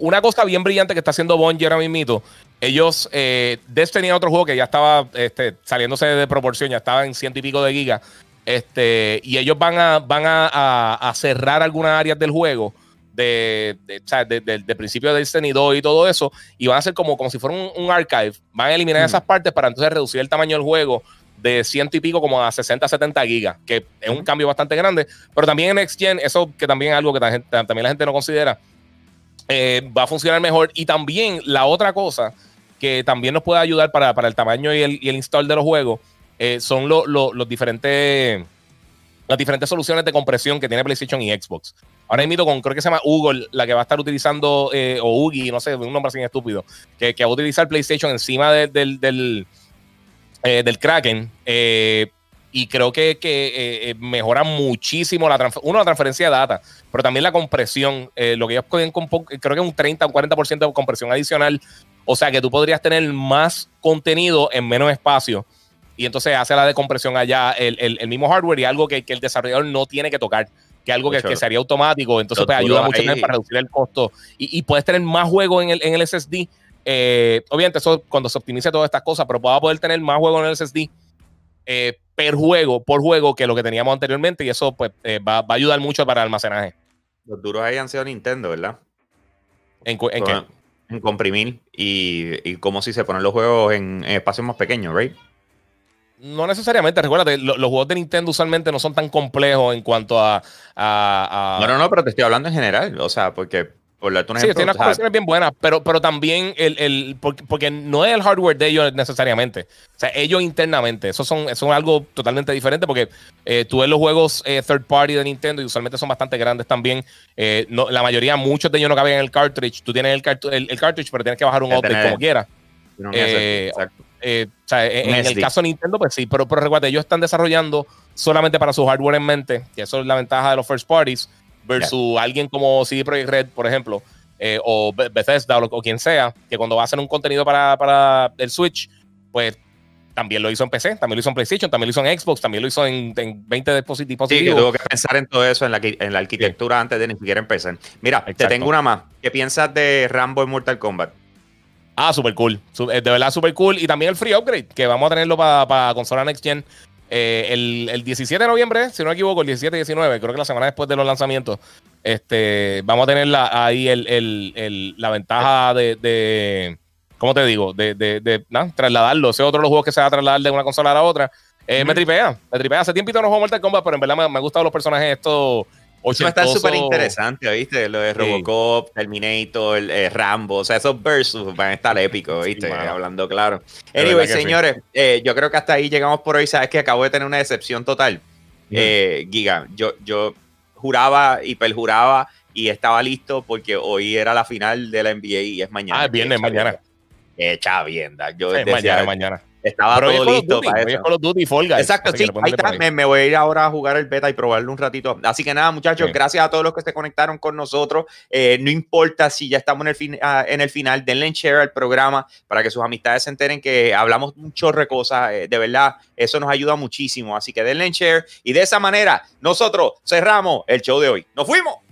B: Una cosa bien brillante que está haciendo Bungie ahora mismo, ellos, eh, tenía otro juego que ya estaba este, saliéndose de proporción, ya estaba en ciento y pico de gigas, este, y ellos van a, van a, cerrar algunas áreas del juego de, de, principio de Destiny 2 y todo eso, y van a hacer como, como si fuera un, archive, van a eliminar esas partes para entonces reducir el tamaño del juego de ciento y pico como a 60, 70 gigas, que es un cambio bastante grande, pero también en Next Gen, eso que también es algo que también la gente no considera, eh, va a funcionar mejor. Y también la otra cosa que también nos puede ayudar para, el tamaño y el, y install de los juegos eh, son los diferentes las diferentes soluciones de compresión que tiene PlayStation y Xbox. Ahora invito con, creo que se llama Google, la que va a estar utilizando, eh, o Ugi, no sé, un nombre así estúpido, que, va a utilizar PlayStation encima del, del, del Kraken y creo que, que eh, eh, mejora muchísimo la, uno, la transferencia de data, pero también la compresión. Eh, lo que ellos pueden, creo que un 30 o 40% de compresión adicional. O sea que tú podrías tener más contenido en menos espacio. y entonces hace la decompresión allá el, el, mismo hardware y algo que, que, el desarrollador no tiene que tocar, que algo que, que, sería automático, entonces pues, ayuda mucho para reducir el costo y, y, puedes tener más juego en el, en el SSD. Eh, obviamente eso cuando se optimice todas estas cosas, pero vas a poder tener más juego en el SSD eh, per juego, por juego, que lo que teníamos anteriormente y eso pues eh, va, va, a ayudar mucho para el almacenaje.
A: Los duros ahí han sido Nintendo, ¿verdad?
B: ¿En, en qué?
A: En comprimir y, y como si se ponen los juegos en, en espacios más pequeños, ¿right?
B: No necesariamente, recuérdate, los juegos de Nintendo usualmente no son tan complejos en cuanto a, a,
A: No, no, no, pero te estoy hablando en general, o sea, porque por
B: un sí, tiene unas cosas bien buenas, pero, pero también el, el porque, no es el hardware de ellos necesariamente. O sea, ellos internamente. Eso son, es algo totalmente diferente porque eh, tú ves los juegos eh, third party de Nintendo y usualmente son bastante grandes también. Eh, no, la mayoría, muchos de ellos no caben en el cartridge. Tú tienes el, el, cartridge, pero tienes que bajar un update como quieras. exacto. o sea, en, el caso de Nintendo, pues sí, pero, pero recuerda, ellos están desarrollando solamente para su hardware en mente, que eso es la ventaja de los first parties versus alguien como CD Projekt Red, por ejemplo, eh, o Bethesda o, quien sea, que cuando va a hacer un contenido para, para, el Switch, pues también lo hizo en PC, también lo hizo en PlayStation, también lo hizo en Xbox, también lo hizo en, 20 dispositivos.
A: Sí, que tuvo que pensar en todo eso, en la, en la arquitectura antes de ni siquiera empezar. Mira, te tengo una más. ¿Qué piensas de Rambo en Mortal Kombat?
B: Ah, súper cool. Eh, de verdad, súper cool. Y también el free upgrade, que vamos a tenerlo para consola Next Gen. Eh, el, 17 de noviembre, si no me equivoco, el 17 y 19, creo que la semana después de los lanzamientos, este, vamos a tener ahí el, la ventaja de, ¿cómo te digo? De, de, trasladarlo. Ese otro de los juegos que se va a trasladar de una consola a la otra. Eh, Me tripea, me tripea. Hace tiempito no juego Mortal Kombat, pero en verdad me, me han gustado los personajes estos
A: va a estar súper interesante, ¿viste? Lo de Robocop, Terminator, eh, Rambo, o sea, esos versus van a estar épicos, ¿viste? Hablando claro. Anyway, señores, eh, yo creo que hasta ahí llegamos por hoy. Sabes que acabo de tener una decepción total. Eh, Giga, yo, yo juraba y perjuraba y estaba listo porque hoy era la final de la NBA y es mañana.
B: Ah, viene mañana.
A: Echa bien,
B: Yo mañana, mañana.
A: Estaba todo listo para
B: eso. Call of Duty Fall
A: Exacto, sí. Ahí está. Me, voy a ir ahora a jugar el beta y probarlo un ratito. Así que nada, muchachos, gracias a todos los que se conectaron con nosotros. Eh, no importa si ya estamos en el, fin, ah, en el final, denle share al programa para que sus amistades se enteren que hablamos un chorro de cosas. Eh, de verdad, eso nos ayuda muchísimo. Así que denle share y de esa manera nosotros cerramos el show de hoy. ¡Nos fuimos!